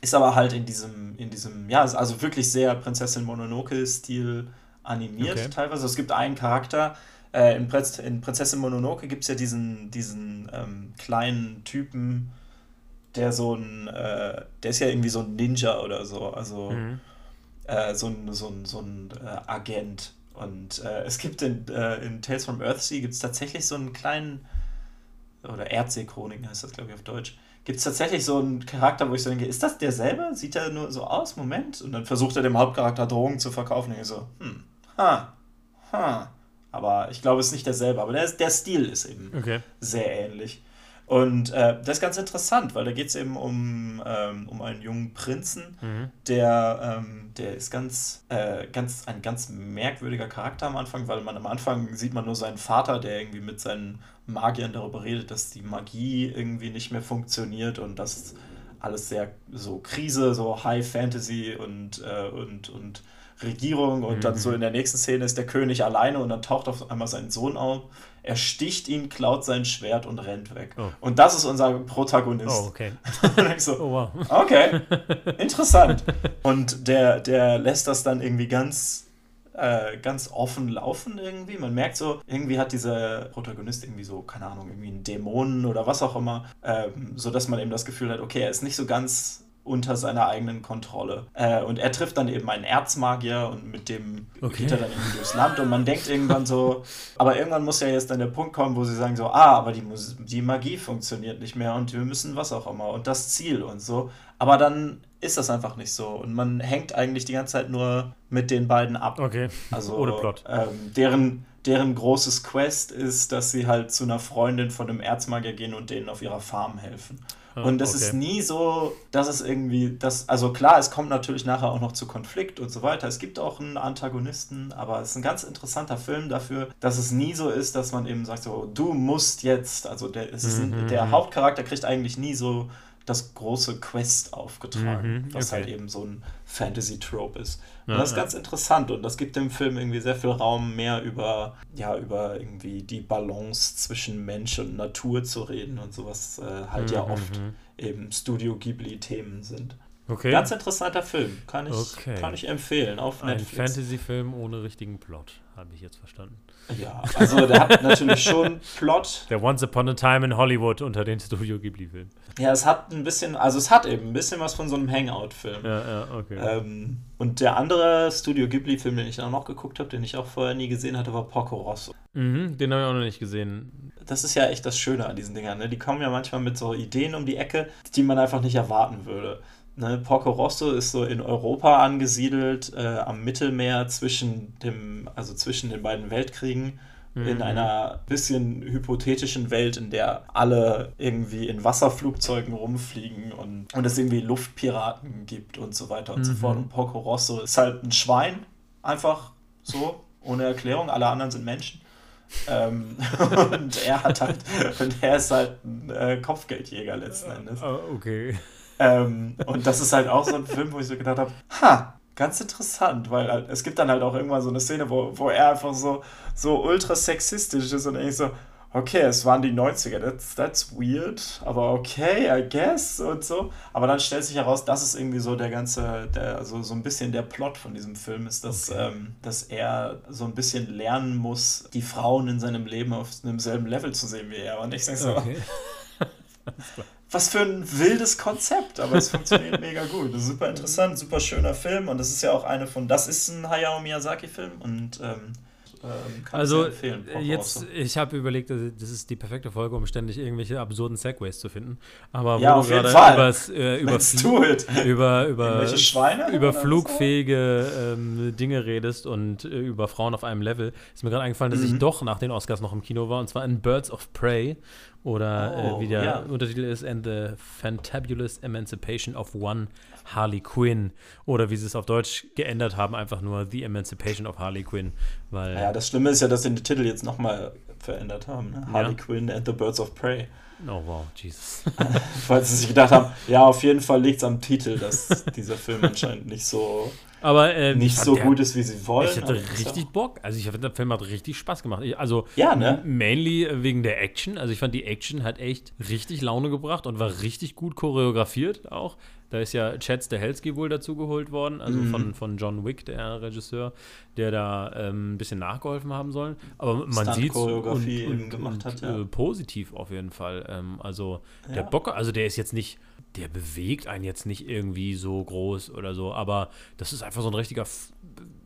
S2: ist aber halt in diesem, in diesem, ja, also wirklich sehr Prinzessin Mononoke-Stil animiert
S1: Okay.
S2: teilweise. Es gibt einen Charakter, äh, in, Prinz, in Prinzessin Mononoke gibt es ja diesen, diesen ähm, kleinen Typen, der so ein, äh, der ist ja irgendwie so ein Ninja oder so, also
S1: Mhm.
S2: Äh, so ein, so ein, so ein äh, Agent. Und äh, es gibt in, äh, in Tales from Earthsea gibt es tatsächlich so einen kleinen, oder Erdseechroniken heißt das, glaube ich, auf Deutsch. Gibt es tatsächlich so einen Charakter, wo ich so denke, ist das derselbe? Sieht er nur so aus? Moment. Und dann versucht er dem Hauptcharakter Drogen zu verkaufen. Und ich so, hm, ha, ha. Aber ich glaube, es ist nicht derselbe. Aber der, der Stil ist eben
S1: Okay.
S2: sehr ähnlich. Und äh, das ist ganz interessant, weil da geht es eben um, ähm, um einen jungen Prinzen,
S1: Mhm.
S2: der, ähm, der ist ganz, äh, ganz, ein ganz merkwürdiger Charakter am Anfang, weil man am Anfang sieht man nur seinen Vater, der irgendwie mit seinen Magiern darüber redet, dass die Magie irgendwie nicht mehr funktioniert und das alles sehr so Krise, so High Fantasy und, äh, und, und Regierung und dann so in der nächsten Szene ist der König alleine und dann taucht auf einmal sein Sohn auf. Er sticht ihn, klaut sein Schwert und rennt weg.
S1: Oh.
S2: Und das ist unser Protagonist.
S1: Oh, okay.
S2: So,
S1: Oh, wow.
S2: Okay, interessant. Und der, der lässt das dann irgendwie ganz, äh, ganz offen laufen irgendwie. Man merkt so, irgendwie hat dieser Protagonist irgendwie so, keine Ahnung, irgendwie einen Dämonen oder was auch immer, ähm, sodass man eben das Gefühl hat, okay, er ist nicht so ganz unter seiner eigenen Kontrolle. Äh, und er trifft dann eben einen Erzmagier und mit dem
S1: Okay.
S2: geht er dann irgendwie durchs Land und man denkt irgendwann so, aber irgendwann muss ja jetzt dann der Punkt kommen, wo sie sagen so, ah, aber die, Mus die Magie funktioniert nicht mehr und wir müssen was auch immer und das Ziel und so. Aber dann ist das einfach nicht so und man hängt eigentlich die ganze Zeit nur mit den beiden ab.
S1: Okay.
S2: Also
S1: Ohne Plot.
S2: Ähm, deren, deren großes Quest ist, dass sie halt zu einer Freundin von einem Erzmagier gehen und denen auf ihrer Farm helfen.
S1: Ah,
S2: Und es
S1: okay.
S2: ist nie so, dass es irgendwie, das, also klar, es kommt natürlich nachher auch noch zu Konflikt und so weiter. Es gibt auch einen Antagonisten, aber es ist ein ganz interessanter Film dafür, dass es nie so ist, dass man eben sagt, so, du musst jetzt, also der, ist ein,
S1: Mhm.
S2: der Hauptcharakter kriegt eigentlich nie so das große Quest aufgetragen,
S1: Mhm,
S2: was
S1: okay.
S2: halt eben so ein Fantasy-Trope ist.
S1: Ja,
S2: und das ist
S1: ja.
S2: ganz interessant und das gibt dem Film irgendwie sehr viel Raum, mehr über, ja, über irgendwie die Balance zwischen Mensch und Natur zu reden und sowas äh, halt ja
S1: Mhm,
S2: oft
S1: mhm.
S2: eben Studio Ghibli-Themen sind.
S1: Okay.
S2: Ganz interessanter Film, kann ich,
S1: Okay.
S2: kann ich empfehlen auf
S1: Ein
S2: Netflix.
S1: Fantasy-Film ohne richtigen Plot, habe ich jetzt verstanden.
S2: Ja, also der hat natürlich schon Plot.
S1: Der Once Upon a Time in Hollywood unter den Studio Ghibli-Filmen.
S2: Ja, es hat ein bisschen, also es hat eben ein bisschen was von so einem Hangout-Film.
S1: Ja, ja, okay.
S2: Ähm, und der andere Studio Ghibli-Film, den ich dann auch noch geguckt habe, den ich auch vorher nie gesehen hatte, war Porco Rosso.
S1: Mhm, den habe ich auch noch nicht gesehen.
S2: Das ist ja echt das Schöne an diesen Dingern. Ne? Die kommen ja manchmal mit so Ideen um die Ecke, die man einfach nicht erwarten würde. Ne? Porco Rosso ist so in Europa angesiedelt, äh, am Mittelmeer zwischen dem, also zwischen den beiden Weltkriegen. In
S1: Mhm.
S2: einer bisschen hypothetischen Welt, in der alle irgendwie in Wasserflugzeugen rumfliegen und, und es irgendwie Luftpiraten gibt und so weiter und so
S1: Mhm.
S2: fort. Und Porco Rosso ist halt ein Schwein, einfach so, ohne Erklärung. Alle anderen sind Menschen. Ähm, und er hat halt, und er ist halt ein äh, Kopfgeldjäger letzten Endes.
S1: Oh, okay.
S2: Ähm, und das ist halt auch so ein Film, wo ich so gedacht habe, ha, ganz interessant, weil halt, es gibt dann halt auch irgendwann so eine Szene, wo, wo er einfach so, so ultra sexistisch ist und ich so, okay, es waren die 90er, that's, that's weird, aber okay, I guess und so. Aber dann stellt sich heraus, das ist irgendwie so der ganze, der, also so ein bisschen der Plot von diesem Film ist, dass,
S1: Okay.
S2: ähm, dass er so ein bisschen lernen muss, die Frauen in seinem Leben auf einem selben Level zu sehen wie er. Und ich denke so,
S1: okay.
S2: was für ein wildes Konzept, aber es funktioniert mega gut. Das ist super interessant, super schöner Film und das ist ja auch eine von, das ist ein Hayao Miyazaki-Film und ähm, Ähm, kann
S1: Also
S2: ich
S1: jetzt, ich habe überlegt, das ist die perfekte Folge, um ständig irgendwelche absurden Segways zu finden. Aber
S2: Ja,
S1: wo du gerade äh, über, über, über,
S2: Schweine
S1: über flugfähige ähm, Dinge redest und äh, über Frauen auf einem Level, ist mir gerade eingefallen, dass ich
S2: Mhm.
S1: doch nach den Oscars noch im Kino war, und zwar in Birds of Prey. Oder
S2: Oh,
S1: äh, wie der
S2: ja.
S1: Untertitel ist, And the Fantabulous Emancipation of One Harley Quinn. Oder wie sie es auf Deutsch geändert haben, einfach nur The Emancipation of Harley Quinn. Weil
S2: Ja, das Schlimme ist ja, dass sie den Titel jetzt nochmal verändert haben. Ne? Harley Quinn and the Birds of Prey.
S1: Oh wow, Jesus.
S2: Falls sie sich gedacht haben, ja, auf jeden Fall liegt es am Titel, dass dieser Film anscheinend nicht so,
S1: Aber äh,
S2: nicht so
S1: der-
S2: gut ist, wie sie wollen.
S1: Ich hatte richtig Bock. Also ich finde, der Film hat richtig Spaß gemacht. Ich, also
S2: Ja, ne?
S1: mainly wegen der Action. Also ich fand die Action hat echt richtig Laune gebracht und war richtig gut choreografiert auch. Da ist ja Chad Stahelski wohl dazu geholt worden, also
S2: Mhm.
S1: von, von John Wick, der Regisseur, der da ähm, ein bisschen nachgeholfen haben soll. Aber man sieht
S2: Stunt-Choreografie eben gemacht hat, ja.
S1: äh, positiv auf jeden Fall. Ähm, also der
S2: Ja.
S1: Bock, also der ist jetzt nicht, der bewegt einen jetzt nicht irgendwie so groß oder so, aber das ist einfach so ein richtiger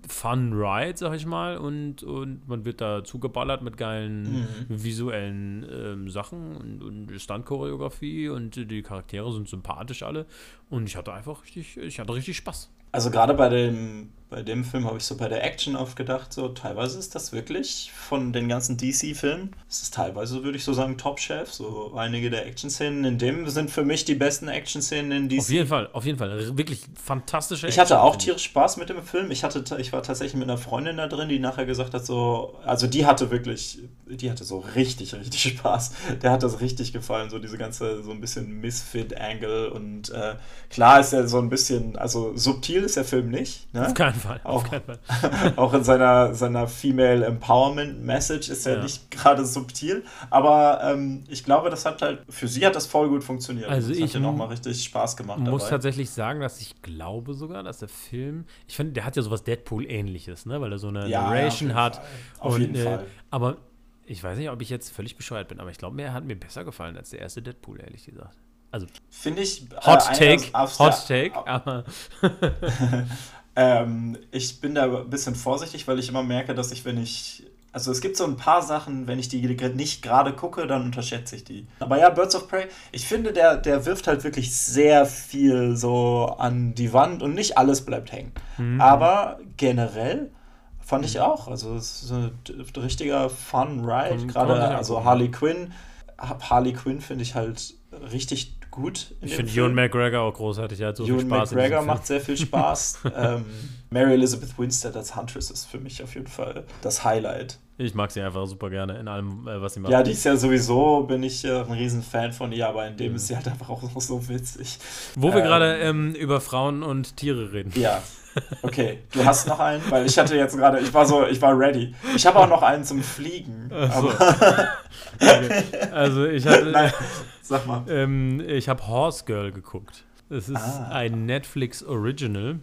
S1: Fun Ride, sag ich mal, und, und man wird da zugeballert mit geilen
S2: Mhm.
S1: visuellen ähm, Sachen und, und Stunt-Choreografie und die Charaktere sind sympathisch alle und ich hatte einfach richtig, ich hatte richtig Spaß.
S2: Also gerade bei dem, bei dem Film habe ich so bei der Action oft gedacht, so teilweise ist das wirklich von den ganzen DC-Filmen, ist es teilweise, würde ich so sagen, Top-Shelf. So einige der Action-Szenen in dem sind für mich die besten Action-Szenen in DC.
S1: Auf jeden Fall, auf jeden Fall. Wirklich fantastische
S2: Ich hatte
S1: Action,
S2: auch tierisch Spaß mit dem Film. Ich hatte, ich war tatsächlich mit einer Freundin da drin, die nachher gesagt hat, so, also die hatte wirklich, die hatte so richtig, richtig Spaß. Der hat das richtig gefallen, so diese ganze, so ein bisschen Misfit-Angle und äh, klar ist er so ein bisschen, also subtil ist der Film nicht, ne?
S1: Auf keinen Fall, auf
S2: Auch-
S1: keinen Fall.
S2: Auch in seiner, seiner Female Empowerment Message ist er
S1: Ja.
S2: nicht gerade subtil, aber ähm, ich glaube, das hat halt, für sie hat das voll gut funktioniert.
S1: Also
S2: das
S1: ich
S2: hat ihr nochmal richtig Spaß gemacht
S1: muss
S2: dabei.
S1: tatsächlich sagen, dass ich glaube sogar, dass der Film, ich finde, der hat ja sowas Deadpool-ähnliches, ne? weil er so eine
S2: Ja,
S1: Narration
S2: auf jeden
S1: hat.
S2: Fall. Auf
S1: und,
S2: jeden
S1: äh,
S2: Fall.
S1: Aber ich weiß nicht, ob ich jetzt völlig bescheuert bin, aber ich glaube, er hat mir besser gefallen als der erste Deadpool, ehrlich gesagt. Also,
S2: Finde ich. äh,
S1: Hot Take, Hot
S2: der-
S1: Take, aber
S2: Ähm, ich bin da ein bisschen vorsichtig, weil ich immer merke, dass ich, wenn ich. Also es gibt so ein paar Sachen, wenn ich die nicht gerade gucke, dann unterschätze ich die. Aber ja, Birds of Prey, ich finde, der, der wirft halt wirklich sehr viel so an die Wand und nicht alles bleibt hängen.
S1: Mhm.
S2: Aber generell fand ich auch. Also es ist ein richtiger Fun Ride. Gerade also. Harley Quinn. Harley Quinn finde ich halt richtig gut.
S1: ich finde. Ewan McGregor auch großartig. Er hat so
S2: Ewan
S1: viel Spaß
S2: McGregor macht sehr viel Spaß. ähm, Mary Elizabeth Winstead als Huntress ist für mich auf jeden Fall das Highlight.
S1: Ich mag sie einfach super gerne in allem, äh, was sie macht.
S2: Ja, die ist ja sowieso, bin ich äh, ein riesen Fan von ihr, aber in dem ist sie halt einfach auch so witzig.
S1: Wo wir
S2: Ähm,
S1: gerade ähm, über Frauen und Tiere reden.
S2: Ja. Okay, du hast noch einen, weil ich hatte jetzt gerade, ich war so, ich war ready. Ich habe auch noch einen zum Fliegen.
S1: Ach so.
S2: Aber,
S1: Okay. Also ich hatte,
S2: Nein, sag mal.
S1: ähm, ich habe Horse Girl geguckt. Es ist
S2: Ah.
S1: ein Netflix Original.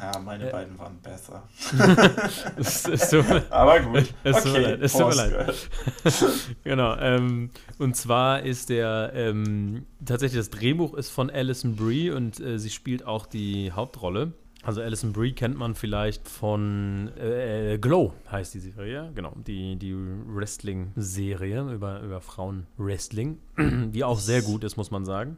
S2: Ja, meine
S1: Äh.
S2: beiden waren besser.
S1: Es, es tut
S2: Aber gut.
S1: Es tut mir leid, es tut mir leid. Genau. Ähm, und zwar ist der ähm, tatsächlich das Drehbuch ist von Alison Brie und äh, sie spielt auch die Hauptrolle. Also Alison Brie kennt man vielleicht von äh, Glow, heißt die Serie, genau, die, die Wrestling-Serie über, über Frauen-Wrestling, die auch sehr gut ist, muss man sagen.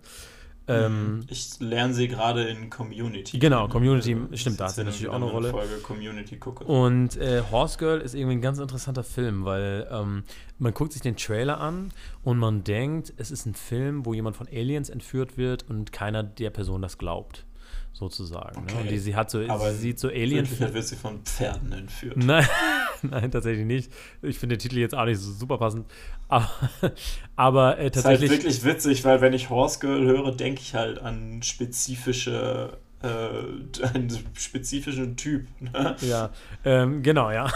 S1: Ähm,
S2: ich lerne sie gerade in Community.
S1: Genau, Community,
S2: Ich
S1: stimmt, da hat sie natürlich auch eine
S2: in
S1: Rolle.
S2: Folge Community gucke.
S1: Und äh, Horse Girl ist irgendwie ein ganz interessanter Film, weil ähm, man guckt sich den Trailer an und man denkt, es ist ein Film, wo jemand von Aliens entführt wird und keiner der Person das glaubt, sozusagen. Ne?
S2: Okay.
S1: Und die, sie hat so,
S2: Aber
S1: sie sieht so Alien.
S2: Wirklich wird sie von Pferden entführt.
S1: Nein, nein, tatsächlich nicht. Ich finde den Titel jetzt auch nicht so super passend. Aber, aber äh,
S2: Das ist halt
S1: tatsächlich.
S2: wirklich witzig, weil wenn ich Horse Girl höre, denke ich halt an spezifische, äh, einen spezifischen Typ. Ne?
S1: Ja, ähm, genau, ja.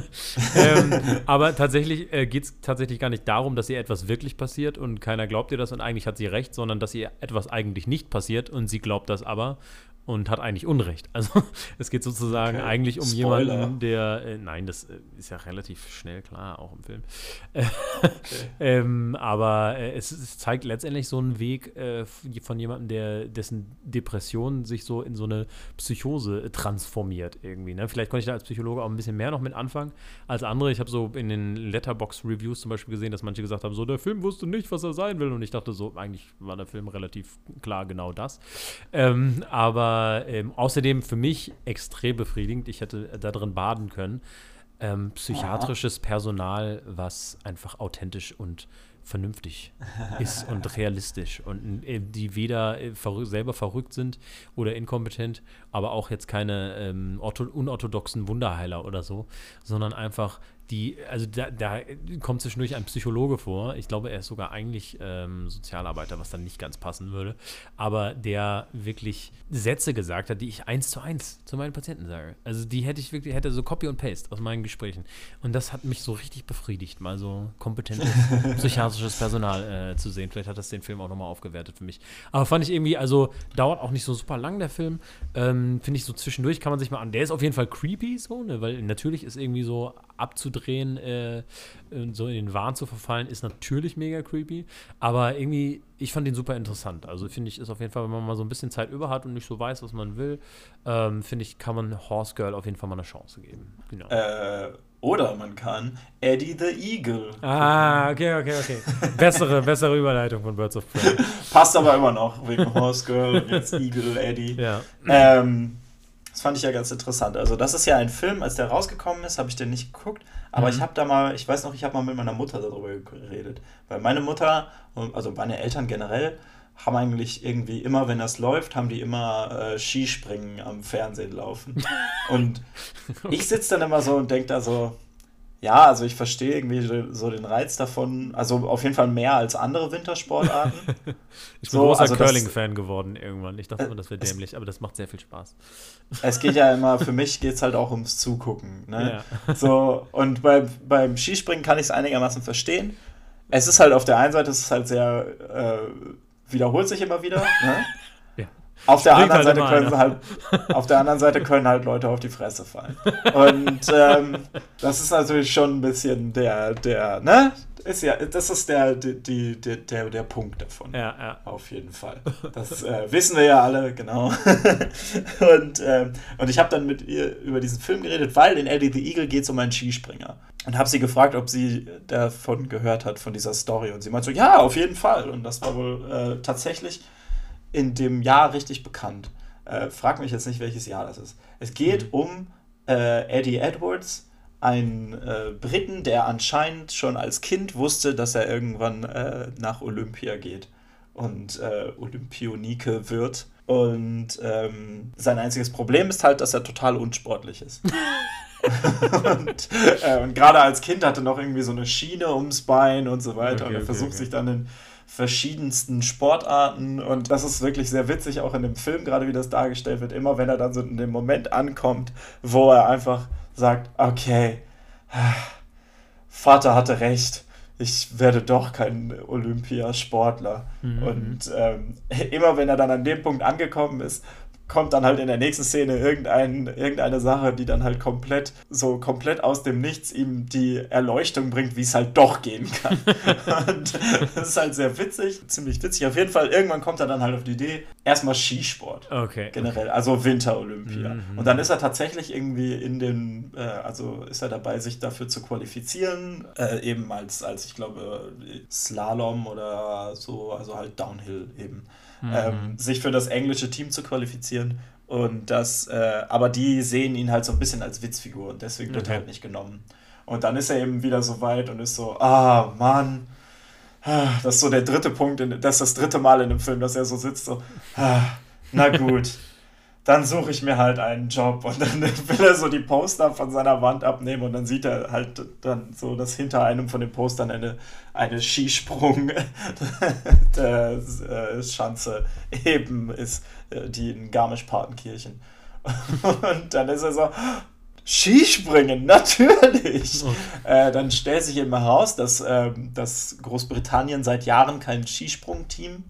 S1: ähm, aber tatsächlich äh, geht es tatsächlich gar nicht darum, dass ihr etwas wirklich passiert und keiner glaubt ihr das und eigentlich hat sie recht, sondern dass ihr etwas eigentlich nicht passiert und sie glaubt das aber. Und hat eigentlich Unrecht. Also es geht sozusagen okay. eigentlich um Spoiler. jemanden, der, äh, nein, das äh, ist ja relativ schnell klar, auch im Film. okay. ähm, aber äh, es, es, zeigt letztendlich so einen Weg äh, von jemandem, der dessen Depression sich so in so eine Psychose äh, transformiert irgendwie. Ne? Vielleicht konnte ich da als Psychologe auch ein bisschen mehr noch mit anfangen als andere. Ich habe so in den Letterbox-Reviews zum Beispiel gesehen, dass manche gesagt haben, so der Film wusste nicht, was er sein will. Und ich dachte so, eigentlich war der Film relativ klar genau das. Ähm, aber ähm, außerdem für mich extrem befriedigend. Ich hätte da drin baden können. Ähm, psychiatrisches Personal, was einfach authentisch und vernünftig ist und realistisch und äh, die weder äh, verrück selber verrückt sind oder inkompetent, aber auch jetzt keine ähm, unorthodoxen Wunderheiler oder so, sondern einfach die, also da, da, kommt zwischendurch ein Psychologe vor. Ich glaube, er ist sogar eigentlich ähm, Sozialarbeiter, was dann nicht ganz passen würde. Aber der wirklich Sätze gesagt hat, die ich eins zu eins zu meinen Patienten sage. Also die hätte ich wirklich, hätte so Copy und Paste aus meinen Gesprächen. Und das hat mich so richtig befriedigt, mal so kompetentes psychiatrisches Personal äh, zu sehen. Vielleicht hat das den Film auch nochmal aufgewertet für mich. Aber fand ich irgendwie, also dauert auch nicht so super lang der Film. Ähm, Finde ich so zwischendurch kann man sich mal an. Der ist auf jeden Fall creepy so, ne? weil natürlich ist irgendwie so abzudrehen, äh, so in den Wahn zu verfallen, ist natürlich mega creepy. Aber irgendwie, ich fand ihn super interessant. Also finde ich, ist auf jeden Fall, wenn man mal so ein bisschen Zeit über hat und nicht so weiß, was man will, ähm, finde ich, kann man Horse Girl auf jeden Fall mal eine Chance geben.
S2: Genau. Äh, oder man kann Eddie the Eagle.
S1: Ah, okay, okay, okay. Bessere, bessere Überleitung von Birds of Prey.
S2: Passt aber immer noch wegen Horse Girl und jetzt Eagle Eddie. Ja. Ähm, das fand ich ja ganz interessant. Also, das ist ja ein Film, als der rausgekommen ist, habe ich den nicht geguckt. Aber mhm. ich habe da mal, ich weiß noch, ich habe mal mit meiner Mutter darüber geredet. Weil meine Mutter, also meine Eltern generell, haben eigentlich irgendwie immer, wenn das läuft, haben die immer äh, Skispringen am Fernsehen laufen. Und ich sitze dann immer so und denke da so, ja, also ich verstehe irgendwie so den Reiz davon. Also auf jeden Fall mehr als andere Wintersportarten.
S1: ich bin so, großer also Curling-Fan geworden irgendwann. Ich dachte immer, das wäre dämlich, aber das macht sehr viel Spaß.
S2: Es geht ja immer, für mich geht es halt auch ums Zugucken. Ne? Ja. So, und bei, beim Skispringen kann ich es einigermaßen verstehen. Es ist halt auf der einen Seite, es ist halt sehr, äh, wiederholt sich immer wieder. Ne? Auf der, anderen halt Seite können halt, auf der anderen Seite können halt Leute auf die Fresse fallen. Und ähm, das ist natürlich schon ein bisschen der, der, ne? Ist ja, das ist der, die, die, der, der Punkt davon.
S1: Ja, ja.
S2: Auf jeden Fall. Das äh, wissen wir ja alle, genau. und, ähm, und ich habe dann mit ihr über diesen Film geredet, weil in Eddie the Eagle geht es um einen Skispringer. Und habe sie gefragt, ob sie davon gehört hat, von dieser Story. Und sie meinte so, ja, auf jeden Fall. Und das war wohl äh, tatsächlich in dem Jahr richtig bekannt. Äh, frag mich jetzt nicht, welches Jahr das ist. Es geht mhm. um äh, Eddie Edwards, einen äh, Briten, der anscheinend schon als Kind wusste, dass er irgendwann äh, nach Olympia geht und äh, Olympionike wird. Und ähm, sein einziges Problem ist halt, dass er total unsportlich ist. und, äh, und gerade als Kind hatte er noch irgendwie so eine Schiene ums Bein und so weiter. Okay, und er versucht okay. sich dann in verschiedensten Sportarten und das ist wirklich sehr witzig, auch in dem Film gerade, wie das dargestellt wird, immer wenn er dann so in dem Moment ankommt, wo er einfach sagt, okay, Vater hatte recht, ich werde doch kein Olympiasportler. Mhm. Und ähm, immer wenn er dann an dem Punkt angekommen ist, kommt dann halt in der nächsten Szene irgendein, irgendeine Sache, die dann halt komplett, so komplett aus dem Nichts ihm die Erleuchtung bringt, wie es halt doch gehen kann. und das ist halt sehr witzig, ziemlich witzig. Auf jeden Fall, irgendwann kommt er dann halt auf die Idee, erstmal Skisport.
S1: Okay.
S2: Generell, also Winter-Olympia. Mhm. Und dann ist er tatsächlich irgendwie in den, äh, also ist er dabei, sich dafür zu qualifizieren, äh, eben als, als ich glaube, Slalom oder so, also halt Downhill eben mhm. ähm, sich für das englische Team zu qualifizieren. Und das, äh, aber die sehen ihn halt so ein bisschen als Witzfigur und deswegen wird okay. er halt nicht genommen. Und dann ist er eben wieder so weit und ist so, ah, Mann. Das ist so der dritte Punkt, in, das ist das dritte Mal in dem Film, dass er so sitzt, so, ah, na gut dann suche ich mir halt einen Job und dann will er so die Poster von seiner Wand abnehmen und dann sieht er halt dann so, dass hinter einem von den Postern eine, eine Skisprung der äh, Schanze eben ist, äh, die in Garmisch-Partenkirchen. Und dann ist er so, Skispringen, natürlich. Oh. Äh, dann stellt sich eben heraus, dass, äh, dass Großbritannien seit Jahren kein Skisprungteam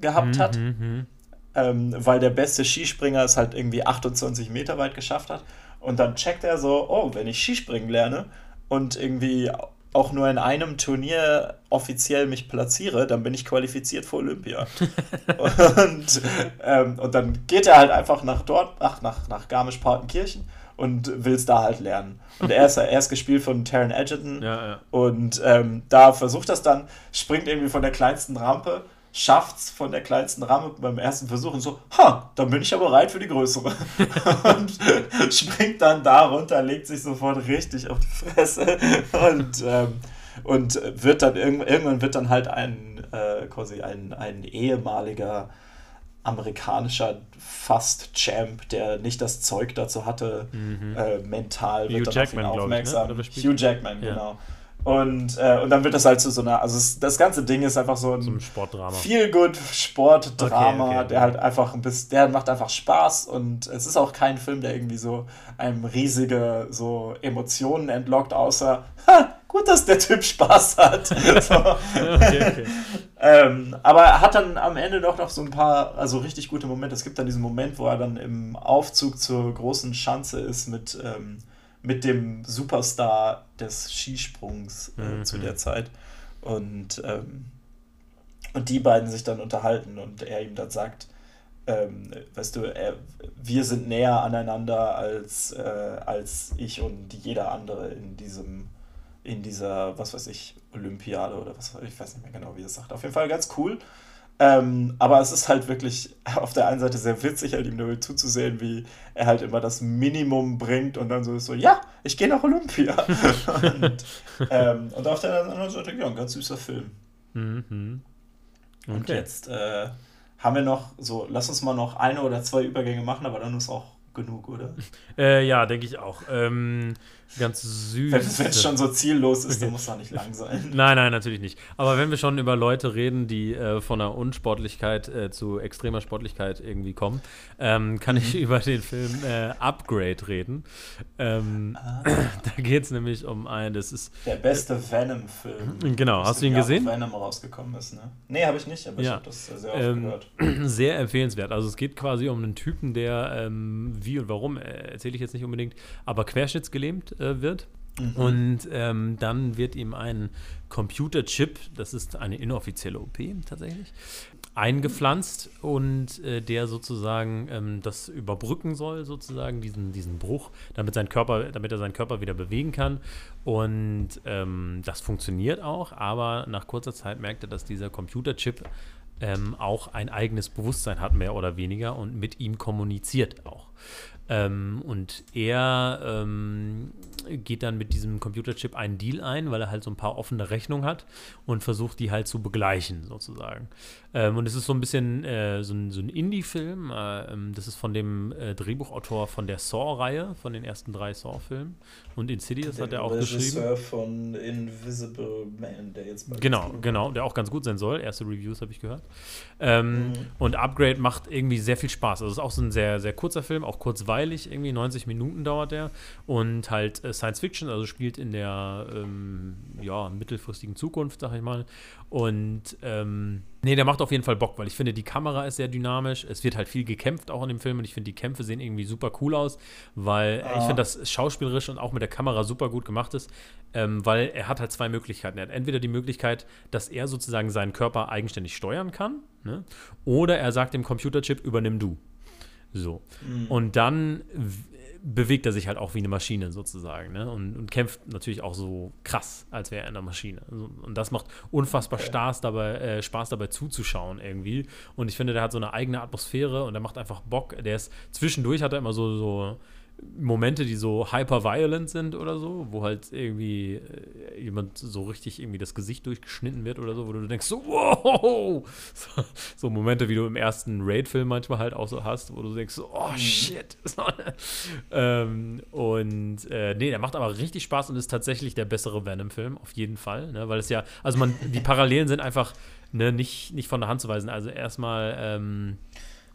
S2: gehabt hat. Mhm, mhm ähm, weil der beste Skispringer es halt irgendwie 28 Meter weit geschafft hat. Und dann checkt er so, oh, wenn ich Skispringen lerne und irgendwie auch nur in einem Turnier offiziell mich platziere, dann bin ich qualifiziert für Olympia. und, ähm, und dann geht er halt einfach nach dort, ach, nach, nach Garmisch-Partenkirchen und will es da halt lernen. Und er ist, er ist gespielt von Taron Edgerton
S1: Ja, ja.
S2: und ähm, da versucht das dann, springt irgendwie von der kleinsten Rampe, schafft's von der kleinsten Rampe beim ersten Versuch und so, ha, dann bin ich ja bereit für die größere. und springt dann da runter, legt sich sofort richtig auf die Fresse und, ähm, und wird dann irgend- irgendwann wird dann halt ein äh, quasi ein, ein ehemaliger amerikanischer Fast-Champ, der nicht das Zeug dazu hatte, äh, mental
S1: Hugh
S2: wird dann
S1: Jackman,
S2: auf ihn
S1: glaub ich, ne?
S2: aufmerksam. Hugh? Jackman,
S1: Ja.
S2: genau. Und, äh, und dann wird das halt zu so einer, also es, das ganze Ding ist einfach so ein
S1: So ein Sportdrama.
S2: viel gut Sportdrama,
S1: Okay, okay.
S2: der halt einfach ein bisschen, der macht einfach Spaß und es ist auch kein Film, der irgendwie so einem riesige so Emotionen entlockt, außer ha, gut, dass der Typ Spaß hat. so.
S1: okay,
S2: ähm, aber er hat dann am Ende doch noch so ein paar, also richtig gute Momente. Es gibt dann diesen Moment, wo er dann im Aufzug zur großen Schanze ist mit, ähm, mit dem Superstar des Skisprungs äh,
S1: Mhm.
S2: zu der Zeit. Und, ähm, und die beiden sich dann unterhalten und er ihm dann sagt, ähm, weißt du, er, wir sind näher aneinander als, äh, als ich und jeder andere in diesem, in dieser, was weiß ich, Olympiade oder was, ich weiß nicht mehr genau, wie er es sagt. Auf jeden Fall ganz cool. Ähm, aber es ist halt wirklich auf der einen Seite sehr witzig, halt ihm dabei zuzusehen, wie er halt immer das Minimum bringt und dann so ist so, ja, ich gehe nach Olympia. und, ähm, und auf der anderen Seite, ja, ein ganz süßer Film.
S1: Mhm.
S2: Und
S1: Okay.
S2: jetzt äh, haben wir noch so, lass uns mal noch eine oder zwei Übergänge machen, aber dann ist auch genug, oder?
S1: Äh, ja, denke ich auch. Ähm, ganz süß.
S2: Wenn es schon so ziellos ist, dann muss es nicht lang sein.
S1: Nein, nein, natürlich nicht. Aber wenn wir schon über Leute reden, die äh, von einer Unsportlichkeit äh, zu extremer Sportlichkeit irgendwie kommen, ähm, kann ich über den Film äh, Upgrade reden. Ähm, Da geht es nämlich um ein, das ist,
S2: Der beste Venom-Film.
S1: Genau,
S2: aus
S1: hast du ihn
S2: Jahr,
S1: gesehen?
S2: Venom rausgekommen ist, ne? Nee, habe ich nicht, aber ich
S1: Ja.
S2: habe das sehr oft
S1: Ähm,
S2: gehört.
S1: sehr empfehlenswert. Also es geht quasi um einen Typen, der ähm, wie und warum, äh, erzähle ich jetzt nicht unbedingt, aber querschnittsgelähmt äh, wird.
S2: Mhm.
S1: Und ähm, dann wird ihm ein Computerchip, das ist eine inoffizielle OP tatsächlich, eingepflanzt und äh, der sozusagen ähm, das überbrücken soll, sozusagen diesen, diesen Bruch, damit, sein Körper, damit er seinen Körper wieder bewegen kann. Und ähm, das funktioniert auch, aber nach kurzer Zeit merkt er, dass dieser Computerchip ähm, auch ein eigenes Bewusstsein hat, mehr oder weniger, und mit ihm kommuniziert auch. Ähm, und er ähm, geht dann mit diesem Computerchip einen Deal ein, weil er halt so ein paar offene Rechnungen hat und versucht, die halt zu begleichen, sozusagen. Ähm, und es ist so ein bisschen äh, so ein, so ein Indie-Film. Äh, ähm, das ist von dem äh, Drehbuchautor von der Saw-Reihe, von den ersten drei Saw-Filmen. Und Insidious hat er auch geschrieben.
S2: Regisseur von Invisible Man, der jetzt bald
S1: Genau, genau, der auch ganz gut sein soll. Erste Reviews habe ich gehört. Ähm,
S2: Mhm.
S1: Und Upgrade macht irgendwie sehr viel Spaß. Also es ist auch so ein sehr, sehr kurzer Film, auch kurzweilig, irgendwie 90 Minuten dauert der. Und halt äh, Science Fiction, also spielt in der ähm, ja, mittelfristigen Zukunft, sag ich mal. Und ähm, nee, der macht auf jeden Fall Bock, weil ich finde, die Kamera ist sehr dynamisch. Es wird halt viel gekämpft auch in dem Film und ich finde, die Kämpfe sehen irgendwie super cool aus, weil äh, ich
S2: Ah.
S1: finde, das schauspielerisch und auch mit der Kamera super gut gemacht ist, ähm, weil er hat halt zwei Möglichkeiten. Er hat entweder die Möglichkeit, dass er sozusagen seinen Körper eigenständig steuern kann, ne? oder er sagt dem Computerchip, übernimm du. So.
S2: Mhm.
S1: Und dann bewegt er sich halt auch wie eine Maschine sozusagen, ne? Und, und kämpft natürlich auch so krass, als wäre er eine Maschine. Also, Und das macht unfassbar
S2: Okay.
S1: Spaß dabei, äh, Spaß dabei zuzuschauen irgendwie. Und ich finde, der hat so eine eigene Atmosphäre und der macht einfach Bock. Der ist zwischendurch hat er immer so, so Momente, die so hyper-violent sind oder so, wo halt irgendwie äh, jemand so richtig irgendwie das Gesicht durchgeschnitten wird oder so, wo du denkst, so, wow! So, so Momente, wie du im ersten Raid-Film manchmal halt auch so hast, wo du denkst, so, oh shit! So, ähm, und äh, nee, der macht aber richtig Spaß und ist tatsächlich der bessere Venom-Film, auf jeden Fall, ne? weil es ja, also man, die Parallelen sind einfach ne, nicht, nicht von der Hand zu weisen. Also erstmal, ähm,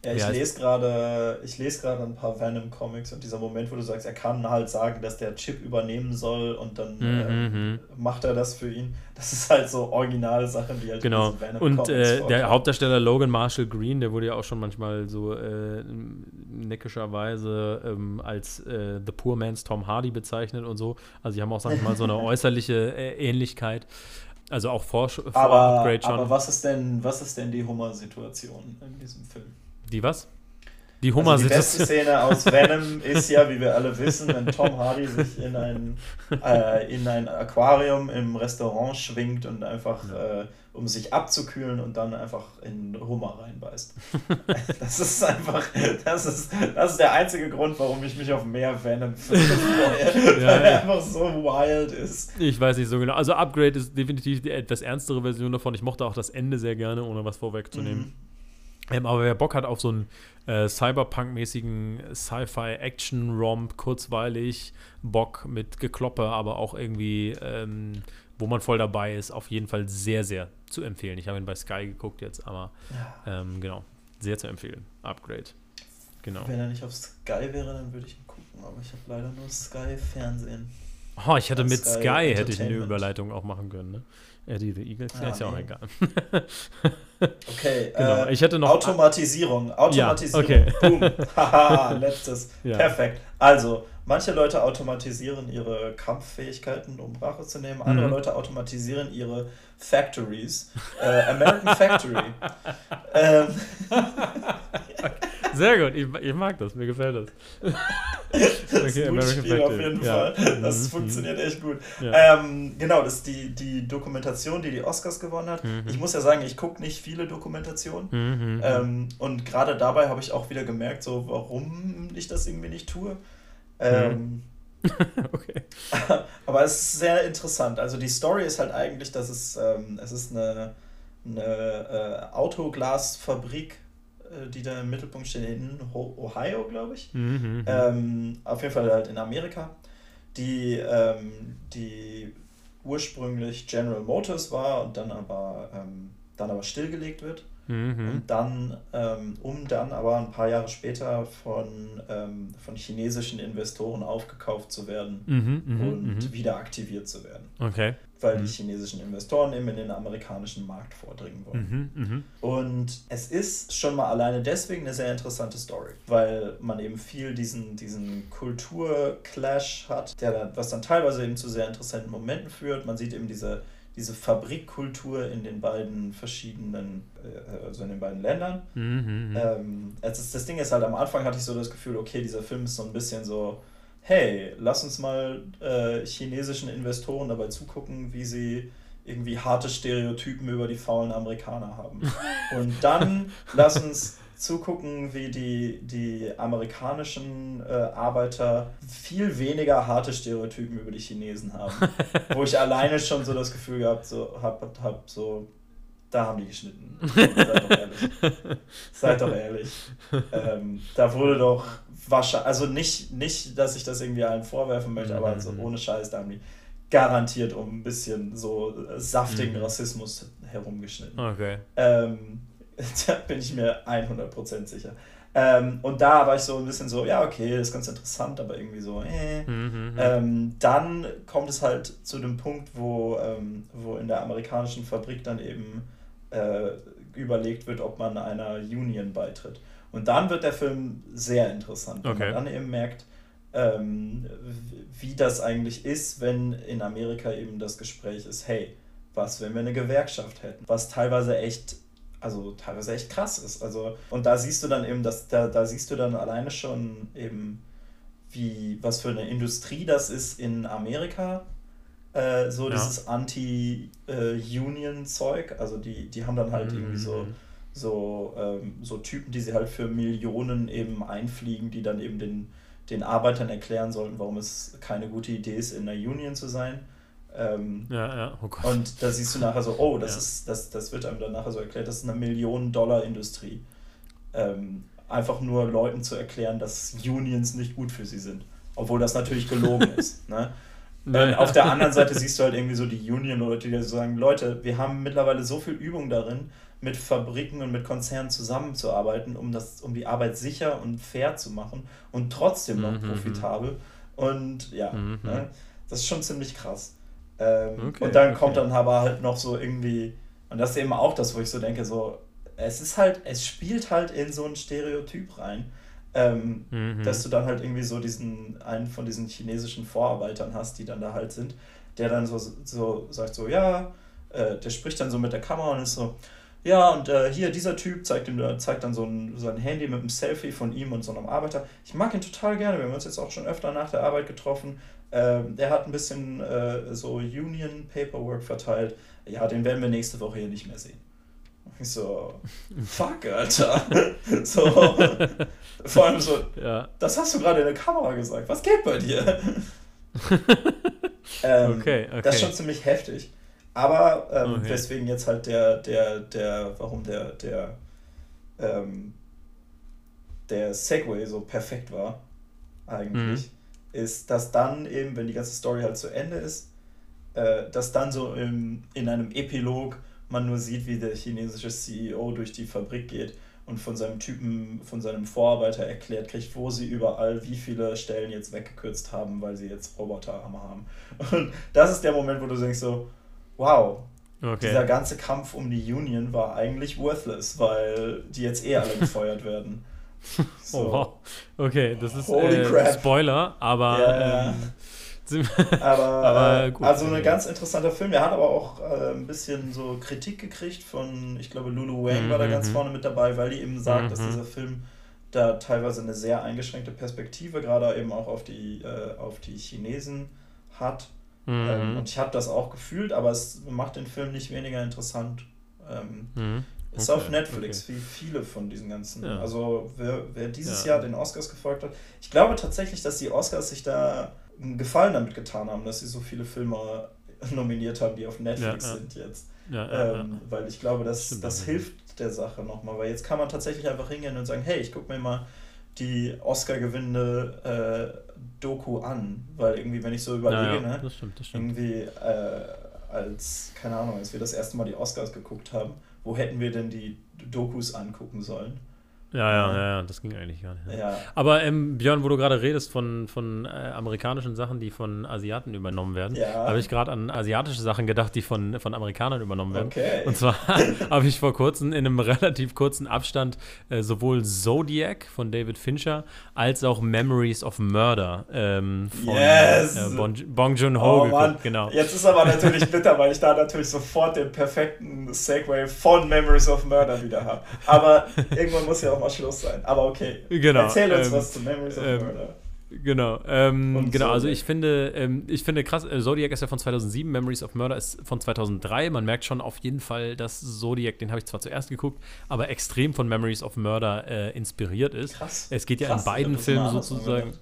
S2: Ja, ich lese gerade, ich lese gerade ein paar Venom Comics und dieser Moment, wo du sagst, er kann halt sagen, dass der Chip übernehmen soll und dann mhm. ähm, macht er das für ihn. Das ist halt so originale Sachen, die halt
S1: genau. in Venom und äh, der Hauptdarsteller Logan Marshall Green, der wurde ja auch schon manchmal so äh, neckischerweise ähm, als äh, The Poor Man's Tom Hardy bezeichnet und so. Also die haben auch, sag ich mal, so eine äußerliche äh, Ähnlichkeit. Also auch vor, vor
S2: aber, Upgrade schon. Aber was ist denn, was ist denn die Hummer-Situation in diesem Film?
S1: Die was? Die Hummer also
S2: die beste Szene aus Venom ist ja, wie wir alle wissen, wenn Tom Hardy sich in ein, äh, in ein Aquarium im Restaurant schwingt und einfach, äh, um sich abzukühlen und dann einfach in Hummer reinbeißt. das ist einfach, das ist, das ist der einzige Grund, warum ich mich auf mehr Venom freue, ja, weil er einfach so wild ist.
S1: Ich weiß nicht so genau. Also Upgrade ist definitiv die etwas ernstere Version davon. Ich mochte auch das Ende sehr gerne, ohne was vorwegzunehmen. Mhm. Ähm, aber wer Bock hat auf so einen äh, Cyberpunk-mäßigen Sci-Fi-Action-Romp, kurzweilig, Bock mit Gekloppe, aber auch irgendwie, ähm, wo man voll dabei ist, auf jeden Fall sehr, sehr zu empfehlen. Ich habe ihn bei Sky geguckt jetzt, aber ähm, genau, sehr zu empfehlen. Upgrade.
S2: Genau. Wenn er nicht auf Sky wäre, dann würde ich ihn gucken, aber ich habe leider nur Sky-Fernsehen.
S1: Oh, ich hätte mit Sky, Sky hätte ich eine Überleitung auch machen können, ne? Eddie the Eagle, ah, ist ja auch egal.
S2: okay, genau. Äh, ich hätte noch Automatisierung. Automatisierung. Ja, okay. Boom. Haha, letztes. Ja. Perfekt. Also, manche Leute automatisieren ihre Kampffähigkeiten, um Rache zu nehmen. Andere mhm. Leute automatisieren ihre Factories. Äh, American Factory.
S1: ähm. Sehr gut, ich, ich, mag das, mir gefällt das.
S2: das okay, ist ein gutes Spiel auf jeden ja. Fall. Das mhm. funktioniert echt gut. Ja. Ähm, genau, das ist die, die Dokumentation, die die Oscars gewonnen hat. Mhm. Ich muss ja sagen, ich gucke nicht viele Dokumentationen. Mhm. Ähm, und gerade dabei habe ich auch wieder gemerkt, so warum ich das irgendwie nicht tue. Ähm, okay. Aber es ist sehr interessant. Also die Story ist halt eigentlich, dass es, ähm, es ist eine, eine äh, Autoglasfabrik die da im Mittelpunkt stehen, in Ohio, glaube ich. Mhm, mhm, ähm, auf jeden Fall halt in Amerika, die, ähm, die ursprünglich General Motors war und dann aber, ähm, dann aber stillgelegt wird. Mhm. Und dann, ähm, um dann aber ein paar Jahre später von, ähm, von chinesischen Investoren aufgekauft zu werden mhm, mhm und mhm. wieder aktiviert zu werden. Okay. Weil die mhm. chinesischen Investoren eben in den amerikanischen Markt vordringen wollen. Und es ist schon mal alleine deswegen eine sehr interessante Story, weil man eben viel diesen, diesen Kulturclash hat, der dann, was dann teilweise eben zu sehr interessanten Momenten führt. Man sieht eben diese diese Fabrikkultur in den beiden verschiedenen, äh, also in den beiden Ländern. Mhm, mhm. ähm, das, das Ding ist halt, am Anfang hatte ich so das Gefühl, okay, dieser Film ist so ein bisschen so, hey, lass uns mal äh, chinesischen Investoren dabei zugucken, wie sie irgendwie harte Stereotypen über die faulen Amerikaner haben. Und dann lass uns zugucken, wie die, die amerikanischen äh, Arbeiter viel weniger harte Stereotypen über die Chinesen haben. Wo ich alleine schon so das Gefühl gehabt so, hab, hab so, da haben die geschnitten. Seid doch ehrlich. Seid doch ehrlich. Ähm, da wurde doch wahrscheinlich, also nicht, nicht, dass ich das irgendwie allen vorwerfen möchte, aber so ohne Scheiß, da haben die garantiert um ein bisschen so saftigen mhm. Rassismus herumgeschnitten. Okay. Ähm, da bin ich mir 100% sicher. Ähm, und da war ich so ein bisschen so, ja, okay, das ist ganz interessant, aber irgendwie so, äh. Mhm, mhm, ähm, dann kommt es halt zu dem Punkt, wo, ähm, wo in der amerikanischen Fabrik dann eben äh, überlegt wird, ob man einer Union beitritt. Und dann wird der Film sehr interessant, okay. wenn man dann eben merkt, ähm, wie das eigentlich ist, wenn in Amerika eben das Gespräch ist, hey, was, wenn wir eine Gewerkschaft hätten? Was teilweise echt also teilweise echt krass ist. Also, und da siehst du dann eben, dass da, da siehst du dann alleine schon eben, wie, was für eine Industrie das ist in Amerika. Äh, so ja. dieses Anti-Union-Zeug. also die, die haben dann halt mhm. irgendwie so, so, ähm, so Typen, die sie halt für Millionen eben einfliegen, die dann eben den, den Arbeitern erklären sollten, warum es keine gute Idee ist, in einer Union zu sein. Ähm, ja, ja, oh Gott. Und da siehst du nachher so, oh, das, ja. ist, das, das wird einem dann nachher so erklärt, das ist eine Millionen-Dollar-Industrie. Ähm, einfach nur Leuten zu erklären, dass Unions nicht gut für sie sind. Obwohl das natürlich gelogen ist. Ne? Ähm, auf der anderen Seite siehst du halt irgendwie so die Union-Leute, die sagen, Leute, wir haben mittlerweile so viel Übung darin, mit Fabriken und mit Konzernen zusammenzuarbeiten, um, das, um die Arbeit sicher und fair zu machen und trotzdem noch mhm. profitabel. Und ja, mhm. ne, das ist schon ziemlich krass. Ähm, okay, und dann okay. kommt dann aber halt noch so irgendwie, und das ist eben auch das, wo ich so denke, so, es ist halt, es spielt halt in so ein Stereotyp rein. Ähm, mhm. Dass du dann halt irgendwie so diesen, einen von diesen chinesischen Vorarbeitern hast, die dann da halt sind, der dann so, so sagt so, ja, äh, der spricht dann so mit der Kamera und ist so, ja, und äh, hier, dieser Typ zeigt, ihm, zeigt dann so ein, sein Handy mit einem Selfie von ihm und so einem Arbeiter. Ich mag ihn total gerne, wir haben uns jetzt auch schon öfter nach der Arbeit getroffen. Ähm, der hat ein bisschen äh, so Union Paperwork verteilt. Ja, den werden wir nächste Woche hier nicht mehr sehen. Ich so, fuck, Alter. so, vor allem so, ja. das hast du gerade in der Kamera gesagt. Was geht bei dir? ähm, okay, okay. Das ist schon ziemlich heftig. Aber ähm, okay. deswegen jetzt halt der, der, der, warum der, der, ähm, der Segway so perfekt war, eigentlich, mhm. ist, dass dann eben, wenn die ganze Story halt zu Ende ist, äh, dass dann so im, in einem Epilog man nur sieht, wie der chinesische CEO durch die Fabrik geht und von seinem Typen, von seinem Vorarbeiter erklärt kriegt, wo sie überall wie viele Stellen jetzt weggekürzt haben, weil sie jetzt Roboterarme haben. Und das ist der Moment, wo du denkst so, wow, okay. dieser ganze Kampf um die Union war eigentlich worthless, weil die jetzt eh alle gefeuert werden.
S1: So. Oh, wow. Okay, das ist äh, Spoiler, aber ja, ähm,
S2: aber, aber äh, gut, also ein ganz interessanter Film. Der hat aber auch äh, ein bisschen so Kritik gekriegt von, ich glaube, Lulu Wang mhm. war da ganz mhm. vorne mit dabei, weil die eben sagt, mhm. dass dieser Film da teilweise eine sehr eingeschränkte Perspektive gerade eben auch auf die, äh, auf die Chinesen hat. Mhm. Ähm, und ich habe das auch gefühlt, aber es macht den Film nicht weniger interessant. Ähm, mhm. Ist okay, auf Netflix, okay. wie viele von diesen ganzen. Ja. Also wer, wer dieses ja. Jahr den Oscars gefolgt hat. Ich glaube tatsächlich, dass die Oscars sich da einen Gefallen damit getan haben, dass sie so viele Filme nominiert haben, die auf Netflix ja, ja. sind jetzt. Ja, ähm, weil ich glaube, das, Stimmt, das hilft der Sache nochmal, weil jetzt kann man tatsächlich einfach hingehen und sagen, hey, ich gucke mir mal die Oscar-gewinnende äh, Doku an, weil irgendwie, wenn ich so überlege, ne, das stimmt, das stimmt. irgendwie äh, als, keine Ahnung, als wir das erste Mal die Oscars geguckt haben, wo hätten wir denn die Dokus angucken sollen?
S1: Ja, ja, ja, das ging eigentlich gar nicht. Ja. Aber ähm, Björn, wo du gerade redest von, von äh, amerikanischen Sachen, die von Asiaten übernommen werden, ja. habe ich gerade an asiatische Sachen gedacht, die von, von Amerikanern übernommen werden. Okay. Und zwar habe ich vor kurzem in einem relativ kurzen Abstand äh, sowohl Zodiac von David Fincher als auch Memories of Murder ähm, von yes. äh, bon, Bong Joon-ho
S2: oh, geguckt. Genau. Jetzt ist aber natürlich bitter, weil ich da natürlich sofort den perfekten Segway von Memories of Murder wieder habe. Aber irgendwann muss ja auch mal Schluss sein. Aber okay. Genau. Erzähl uns ähm, was zu Memories of ähm, Murder.
S1: Genau, ähm, genau. Also ich finde, ähm, ich finde krass. Äh, Zodiac ist ja von 2007, Memories of Murder ist von 2003. Man merkt schon auf jeden Fall, dass Zodiac, den habe ich zwar zuerst geguckt, aber extrem von Memories of Murder äh, inspiriert ist. Krass. Es geht ja krass, in beiden Filmen sozusagen.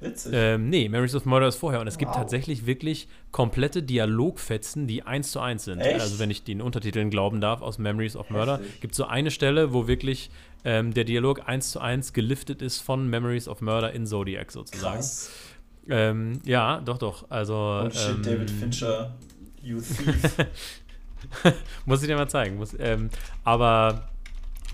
S1: Witzig. Ähm, nee, Memories of Murder ist vorher. Und es wow. gibt tatsächlich wirklich komplette Dialogfetzen, die eins zu eins sind. Echt? Also, wenn ich den Untertiteln glauben darf, aus Memories of Murder, gibt es so eine Stelle, wo wirklich ähm, der Dialog eins zu eins geliftet ist von Memories of Murder in Zodiac sozusagen. Krass. Ähm, ja, doch, doch. Also.
S2: Oh shit, ähm, David Fincher, you thief.
S1: muss ich dir mal zeigen. Muss, ähm, aber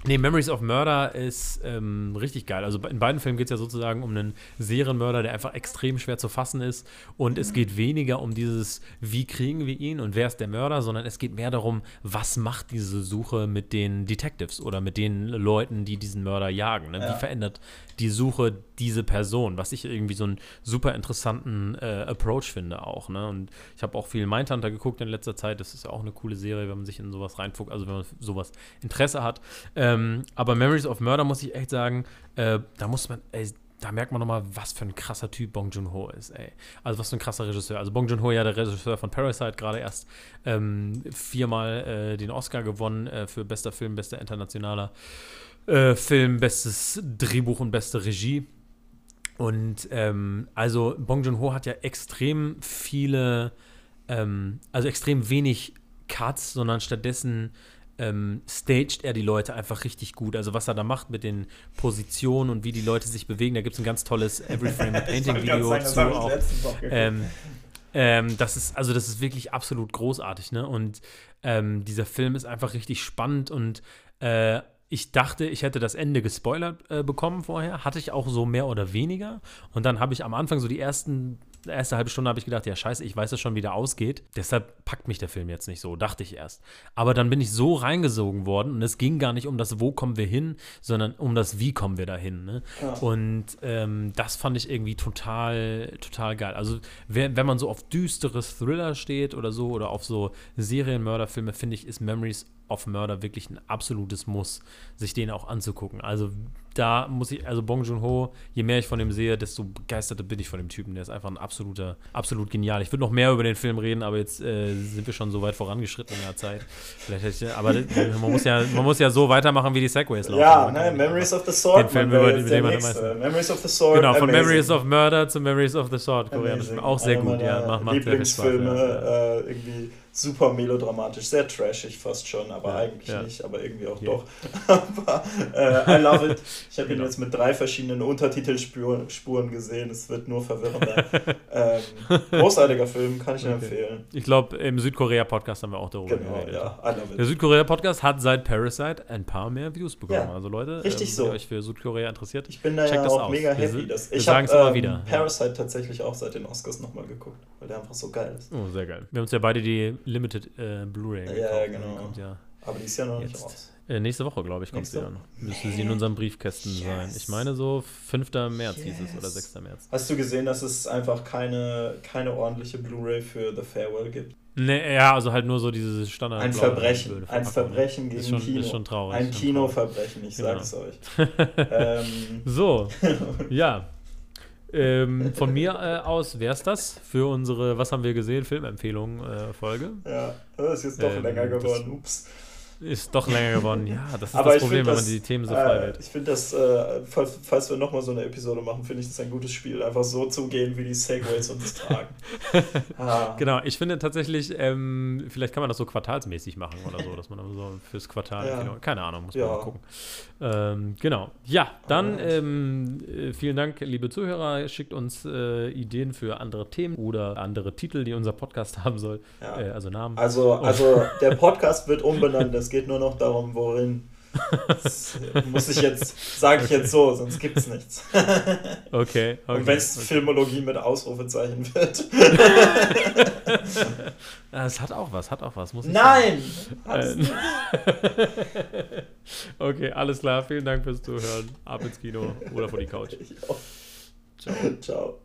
S1: Nee, Memories of Murder ist ähm, richtig geil. Also in beiden Filmen geht es ja sozusagen um einen Serienmörder, der einfach extrem schwer zu fassen ist. Und es geht weniger um dieses, wie kriegen wir ihn und wer ist der Mörder, sondern es geht mehr darum, was macht diese Suche mit den Detectives oder mit den Leuten, die diesen Mörder jagen. Ne? Ja. Wie verändert die Suche diese Person, was ich irgendwie so einen super interessanten äh, Approach finde auch. Ne? Und ich habe auch viel Mindhunter geguckt in letzter Zeit. Das ist ja auch eine coole Serie, wenn man sich in sowas reinfuckt, also wenn man sowas Interesse hat. Ähm, aber Memories of Murder muss ich echt sagen, äh, da muss man, ey, da merkt man nochmal, was für ein krasser Typ Bong Joon-ho ist, ey. Also was für ein krasser Regisseur. Also Bong Joon-ho, ja der Regisseur von Parasite, gerade erst ähm, viermal äh, den Oscar gewonnen äh, für bester Film, bester internationaler äh, Film, bestes Drehbuch und beste Regie. Und ähm, also Bong Joon-ho hat ja extrem viele, ähm, also extrem wenig Cuts, sondern stattdessen ähm, staged er die Leute einfach richtig gut. Also was er da macht mit den Positionen und wie die Leute sich bewegen, da gibt es ein ganz tolles Every Frame a Painting Video zu auch. Ähm, Ähm, das ist, also das ist wirklich absolut großartig, ne? Und ähm, dieser Film ist einfach richtig spannend und äh, ich dachte, ich hätte das Ende gespoilert äh, bekommen vorher. Hatte ich auch so mehr oder weniger. Und dann habe ich am Anfang so die ersten, erste halbe Stunde habe ich gedacht, ja scheiße, ich weiß ja schon, wie der ausgeht. Deshalb packt mich der Film jetzt nicht so, dachte ich erst. Aber dann bin ich so reingesogen worden und es ging gar nicht um das, wo kommen wir hin, sondern um das, wie kommen wir dahin. Ne? Ja. Und ähm, das fand ich irgendwie total, total geil. Also wenn, wenn man so auf düstere Thriller steht oder so oder auf so Serienmörderfilme, finde ich, ist Memories of Murder wirklich ein absolutes Muss, sich den auch anzugucken. Also da muss ich, also Bong Joon-ho, je mehr ich von dem sehe, desto begeisterter bin ich von dem Typen. Der ist einfach ein absoluter, absolut genial. Ich würde noch mehr über den Film reden, aber jetzt äh, sind wir schon so weit vorangeschritten in der Zeit. Vielleicht hätte ich, aber man muss, ja, man muss ja so weitermachen, wie die Segways laufen.
S2: Ja, ne, Memories of the Sword.
S1: Den Film, über den
S2: man am Memories of the Sword.
S1: Genau, von amazing. Memories of Murder zu Memories of the Sword. Koreanisch. Auch sehr gut, ja. Macht, macht
S2: Lieblingsfilme, ja. äh, irgendwie super melodramatisch, sehr trashig fast schon, aber ja, eigentlich ja. nicht, aber irgendwie auch yeah. doch. aber äh, I love it. Ich habe genau. ihn jetzt mit drei verschiedenen Untertitelspuren gesehen. Es wird nur verwirrender. ähm, großartiger Film, kann ich okay. empfehlen.
S1: Ich glaube, im Südkorea-Podcast haben wir auch darüber
S2: genau, geredet. Ja, I love it.
S1: Der Südkorea-Podcast hat seit Parasite ein paar mehr Views bekommen. also Leute,
S2: richtig ähm, so.
S1: wenn ihr euch für Südkorea interessiert,
S2: ich bin da ja auch aus. mega happy. Dass
S1: wir ich habe ähm,
S2: wieder. Parasite tatsächlich auch seit den Oscars nochmal geguckt, weil der einfach so geil ist.
S1: Oh, sehr geil. Wir haben uns ja beide die Limited äh, Blu-ray
S2: ja, gekauft. Ja, genau. Kommt ja Aber die ist ja noch jetzt. nicht raus.
S1: Äh, nächste Woche, glaube ich, kommt sie dann. Müsste sie in unserem Briefkästen yes. sein. Ich meine so 5. März yes. hieß es oder 6. März.
S2: Hast du gesehen, dass es einfach keine, keine ordentliche Blu-ray für The Farewell gibt?
S1: Nee, ja, also halt nur so dieses Standard.
S2: Ein Verbrechen. Ein Verbrechen gegen
S1: ist schon,
S2: Kino.
S1: Ist schon traurig.
S2: Ein Kinoverbrechen, ich genau. sag's euch.
S1: ähm. So, ja. Ähm, von mir äh, aus wäre es das für unsere Was haben wir gesehen? Filmempfehlung-Folge.
S2: Äh, ja, das ist jetzt doch ähm, länger geworden. Ups.
S1: Ist doch länger geworden, ja. Das ist Aber das Problem, wenn man die Themen so frei wählt.
S2: Äh, ich finde das, äh, falls, falls wir nochmal so eine Episode machen, finde ich das ein gutes Spiel. Einfach so zu gehen, wie die Segways uns tragen.
S1: ah. Genau, ich finde tatsächlich, ähm, vielleicht kann man das so quartalsmäßig machen oder so, dass man so fürs Quartal, ja. keine Ahnung, muss man ja. mal gucken. Ähm, genau. Ja, dann ähm, äh, vielen Dank, liebe Zuhörer. Schickt uns äh, Ideen für andere Themen oder andere Titel, die unser Podcast haben soll. Ja. Äh, also Namen.
S2: Also, also der Podcast wird umbenannt. Es geht nur noch darum, worin. Das muss ich jetzt, sage ich okay. jetzt so, sonst gibt es nichts.
S1: okay, okay.
S2: Und wenn es okay. Filmologie mit Ausrufezeichen wird.
S1: Es hat auch was, hat auch was, muss ich
S2: Nein!
S1: Sagen. okay, alles klar, vielen Dank fürs Zuhören. Ab ins Kino oder vor die Couch.
S2: Ciao. Ciao.